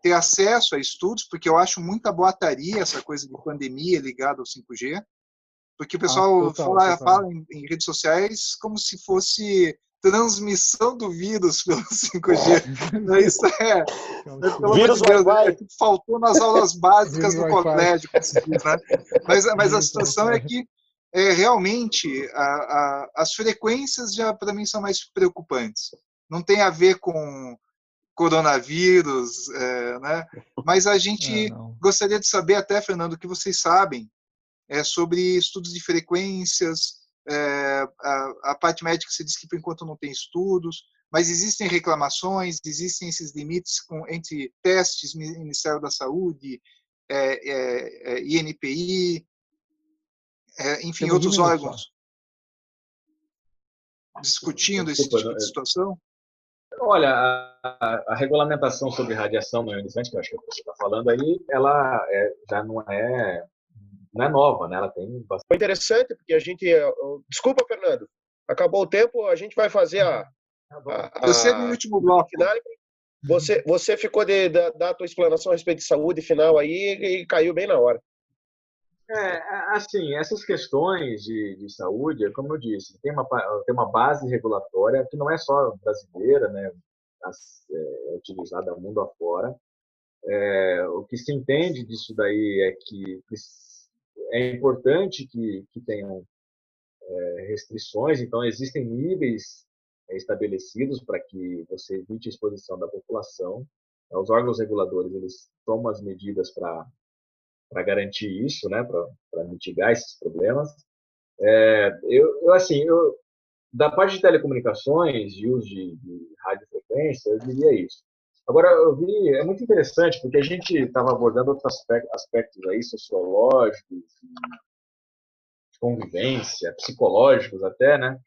ter acesso a estudos, porque eu acho muita boataria essa coisa de pandemia ligada ao 5G, porque o pessoal ah, total, fala, total. fala em, em, redes sociais como se fosse transmissão do vírus pelo 5G. Isso é, é vírus de Deus, é, faltou nas aulas básicas do colégio, né? mas, mas a situação é que é, realmente a, a, as frequências já para mim são mais preocupantes. Não tem a ver com coronavírus, é, né? Mas a gente é, gostaria de saber até, Fernando, o que vocês sabem é, sobre estudos de frequências, é, a, a, parte médica se diz que por enquanto não tem estudos, mas existem reclamações, existem esses limites com, entre testes, Ministério da Saúde, é, é, é INPI, é, enfim, outros órgãos. Discutindo esse tipo de situação? Olha, a, a, regulamentação sobre radiação não ionizante, que eu acho que você está falando aí, ela é, já não é não é nova, né? Ela tem bastante. Foi interessante, porque a gente. Desculpa, Fernando. Acabou o tempo, a gente vai fazer a. Tá a, a você no último bloco. Final. Você, você ficou de dar a tua explanação a respeito de saúde final aí e caiu bem na hora. É, assim, essas questões de, de saúde, como eu disse, tem uma, tem uma base regulatória que não é só brasileira, né, é, é utilizada mundo afora. É, o que se entende disso daí é que é importante que, que tenham é, restrições, então existem níveis é, estabelecidos para que você evite a exposição da população. Os órgãos reguladores eles tomam as medidas para garantir isso, né, para mitigar esses problemas. É, eu, eu, assim, eu, da parte de telecomunicações, de uso de, de radiofrequência, eu diria isso. Agora, eu vi, é muito interessante, porque a gente estava abordando outros aspectos, aspectos aí, sociológicos, de convivência, psicológicos até, né?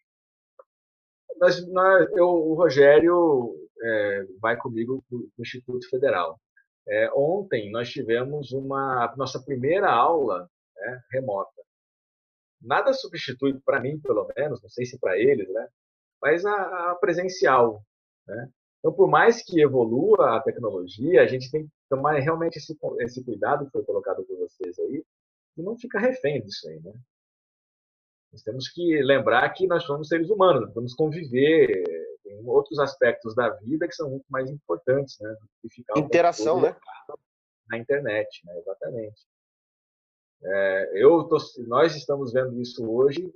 Nós, nós, eu, o Rogério é, vai comigo para o Instituto Federal. É, ontem nós tivemos uma nossa primeira aula né, remota. Nada substitui, para mim, pelo menos, não sei se para eles, né? Mas a, a presencial, né? Então, por mais que evolua a tecnologia, a gente tem que tomar realmente esse, esse cuidado que foi colocado por vocês aí, e não ficar refém disso aí, né? Nós temos que lembrar que nós somos seres humanos, vamos conviver, tem outros aspectos da vida que são muito mais importantes, né? Interação, né? Na internet, né? Exatamente. É, eu tô, nós estamos vendo isso hoje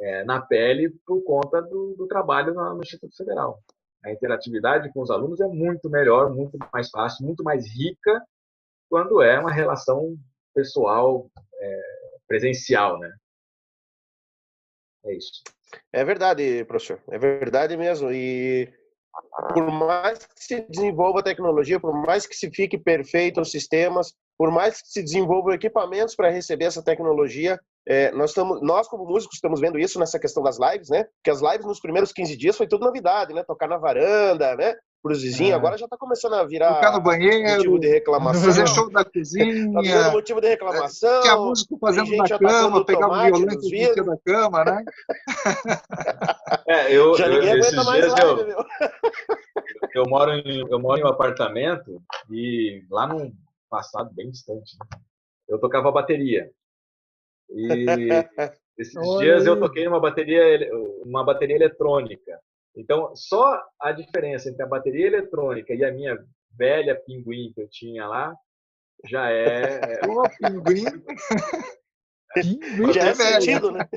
é, na pele por conta do, do trabalho no, no Instituto Federal a interatividade com os alunos é muito melhor, muito mais fácil, muito mais rica quando é uma relação pessoal é, presencial, né? É isso. É verdade, professor. É verdade mesmo. E por mais que se desenvolva a tecnologia, por mais que se fique perfeito os sistemas, por mais que se desenvolvam equipamentos para receber essa tecnologia, é, nós, estamos, nós, como músicos, estamos vendo isso nessa questão das lives, né? Porque as lives nos primeiros 15 dias foi tudo novidade, né? Tocar na varanda, né? Pros vizinhos, é. agora já está começando a virar Tocar no banheiro, motivo de reclamação. Fazer show da cozinha. tá virando motivo de reclamação. Tinha músico fazendo na cama, pegar o violão e da cama, né? É, eu, já ninguém eu, aguenta mais live, eu, meu. eu, moro em, eu moro em um apartamento e lá num passado bem distante, né? eu tocava bateria. E esses Oi. dias eu toquei uma bateria, uma bateria eletrônica. Então, só a diferença entre a bateria eletrônica e a minha velha pinguim que eu tinha lá já é. Uma pinguim? pinguim já é sentido, né?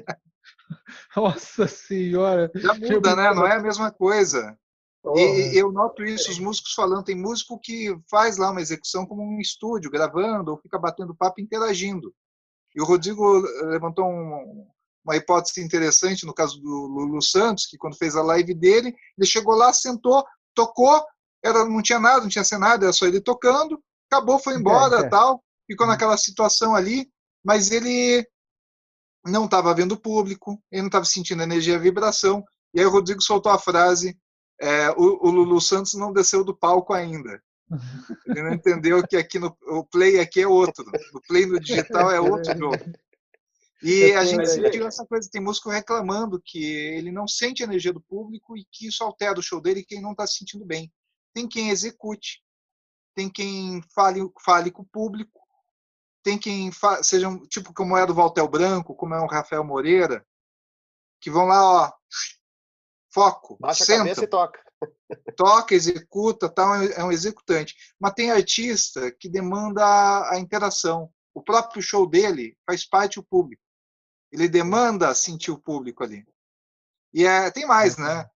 Nossa senhora! Já muda, né? Não é a mesma coisa. Oh. E, eu noto isso, os músicos falando, tem músico que faz lá uma execução como um estúdio, gravando, ou fica batendo papo, interagindo. E o Rodrigo levantou um, uma hipótese interessante no caso do Lulu Santos, que quando fez a live dele, ele chegou lá, sentou, tocou, era, não tinha nada, não tinha nada, era só ele tocando, acabou, foi embora, é, é. tal, ficou uhum. naquela situação ali, mas ele não estava vendo o público, ele não estava sentindo a energia, a vibração, e aí o Rodrigo soltou a frase, é, o, o Lulu Santos não desceu do palco ainda. Ele não entendeu que aqui no o play aqui é outro. O play no digital é outro jogo. E a gente sentiu essa coisa, tem músico reclamando que ele não sente a energia do público e que isso altera o show dele e quem não está se sentindo bem. Tem quem execute, tem quem fale, fale com o público, tem quem fa, seja tipo como é do Valtel Branco, como é o Rafael Moreira, que vão lá, ó, foco, Baixa senta, a cabeça e toca. Toca, executa, tal, é um executante. Mas tem artista que demanda a interação. O próprio show dele faz parte do público. Ele demanda sentir o público ali. E é, tem mais, né?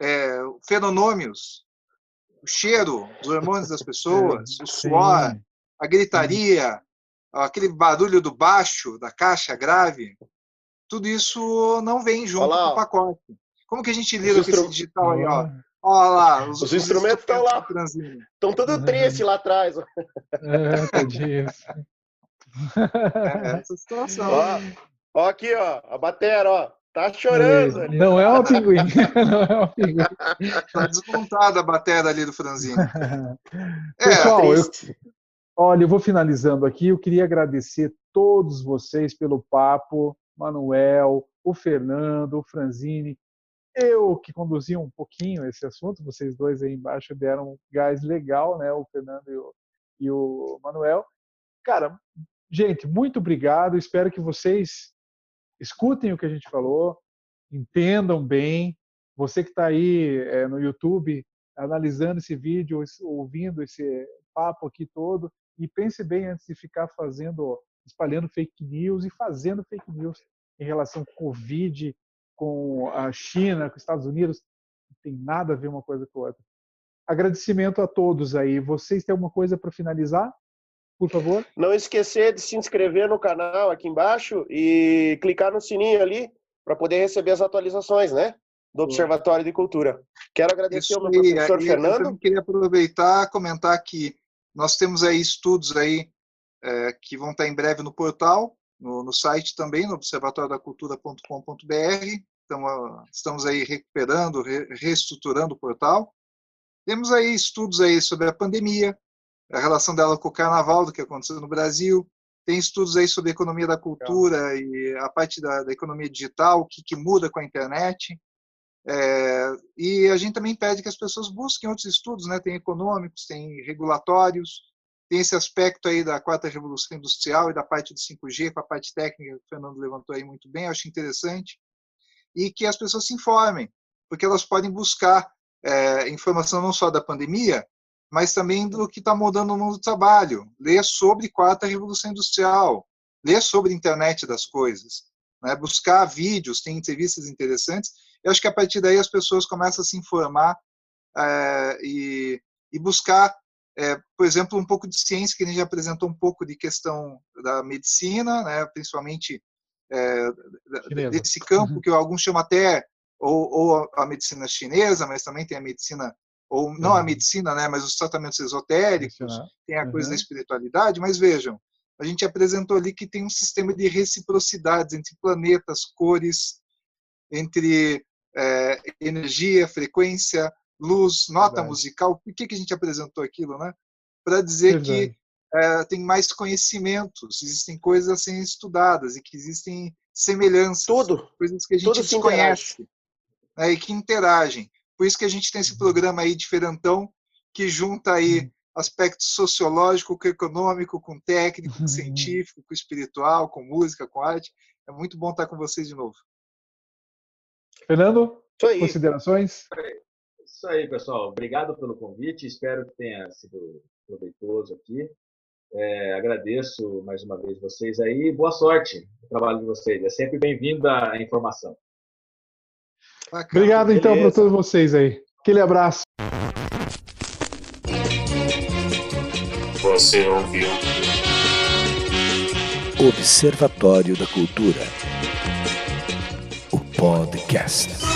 É, fenômenos, o cheiro, os hormônios das pessoas, o suor, a gritaria, aquele barulho do baixo, da caixa grave, tudo isso não vem junto Olá, com o pacote. Como que a gente lida com esse digital aí, ó? Olha lá, os, os instrumentos estão lá. Estão tudo triste lá atrás. É, tadinho. É essa situação. Ó, ó, aqui, ó, a batera, ó. Tá chorando. Ali. Não é uma pinguim. Não é uma pinguim. Tá desmontada a bateria ali do franzinho. É, Pessoal, eu, olha, eu vou finalizando aqui. Eu queria agradecer todos vocês pelo papo. Manuel, o Fernando, o Franzini. Eu que conduzi um pouquinho esse assunto, vocês dois aí embaixo deram um gás legal, né? O Fernando e o, e o Manuel. Cara, gente, muito obrigado. Espero que vocês escutem o que a gente falou, entendam bem. Você que está aí é, no YouTube analisando esse vídeo, ouvindo esse papo aqui todo, e pense bem antes de ficar fazendo, espalhando fake news e fazendo fake news em relação ao Covid, com a China, com os Estados Unidos. Não tem nada a ver uma coisa com a outra. Agradecimento a todos aí. Vocês têm alguma coisa para finalizar? por favor. Não esquecer de se inscrever no canal aqui embaixo e clicar no sininho ali para poder receber as atualizações, né? Do Observatório de Cultura. Quero agradecer Isso ao meu professor aí, Fernando. Eu queria aproveitar comentar que nós temos aí estudos aí é, que vão estar em breve no portal, no, no site também, no observatoriodacultura.com.br. Então, estamos aí recuperando, re, reestruturando o portal. Temos aí estudos aí sobre a pandemia, a relação dela com o carnaval, do que aconteceu no Brasil. Tem estudos aí sobre a economia da cultura e a parte da, da economia digital, o que, que, muda com a internet. É, e a gente também pede que as pessoas busquem outros estudos, né? Tem econômicos, tem regulatórios, tem esse aspecto aí da quarta revolução industrial e da parte do 5G, com a parte técnica que o Fernando levantou aí muito bem, eu acho interessante. E que as pessoas se informem, porque elas podem buscar é, informação não só da pandemia, mas também do que está mudando no mundo do trabalho. Ler sobre quarta revolução industrial, ler sobre internet das coisas, né? buscar vídeos, tem entrevistas interessantes. Eu acho que a partir daí as pessoas começam a se informar é, e, e, buscar, é, por exemplo, um pouco de ciência, que a gente apresentou um pouco de questão da medicina, né? principalmente é, desse campo, uhum. que alguns chamam até ou, ou a medicina chinesa, mas também tem a medicina ou não uhum. a medicina, né, mas os tratamentos esotéricos, tem a uhum. coisa da espiritualidade, mas vejam, a gente apresentou ali que tem um sistema de reciprocidades entre planetas, cores, entre é, energia, frequência, luz, nota Verdade. musical. Por que, que a gente apresentou aquilo, né? Para dizer Verdade. que é, tem mais conhecimentos, existem coisas a serem estudadas e que existem semelhanças, Tudo. coisas que a gente desconhece né, e que interagem. Por isso que a gente tem esse uhum. programa aí diferentão, que junta aí uhum. aspecto sociológico, com econômico, com técnico, com uhum. científico, com espiritual, com música, com arte. É muito bom estar com vocês de novo. Fernando, considerações? Isso aí, pessoal. Obrigado pelo convite. Espero que tenha sido proveitoso aqui. É, agradeço mais uma vez vocês aí. Boa sorte no trabalho de vocês. É sempre bem-vinda a informação. Bacana, Obrigado beleza. então para todos vocês aí. Aquele abraço. Você ouviu? Observatório da Cultura. O podcast.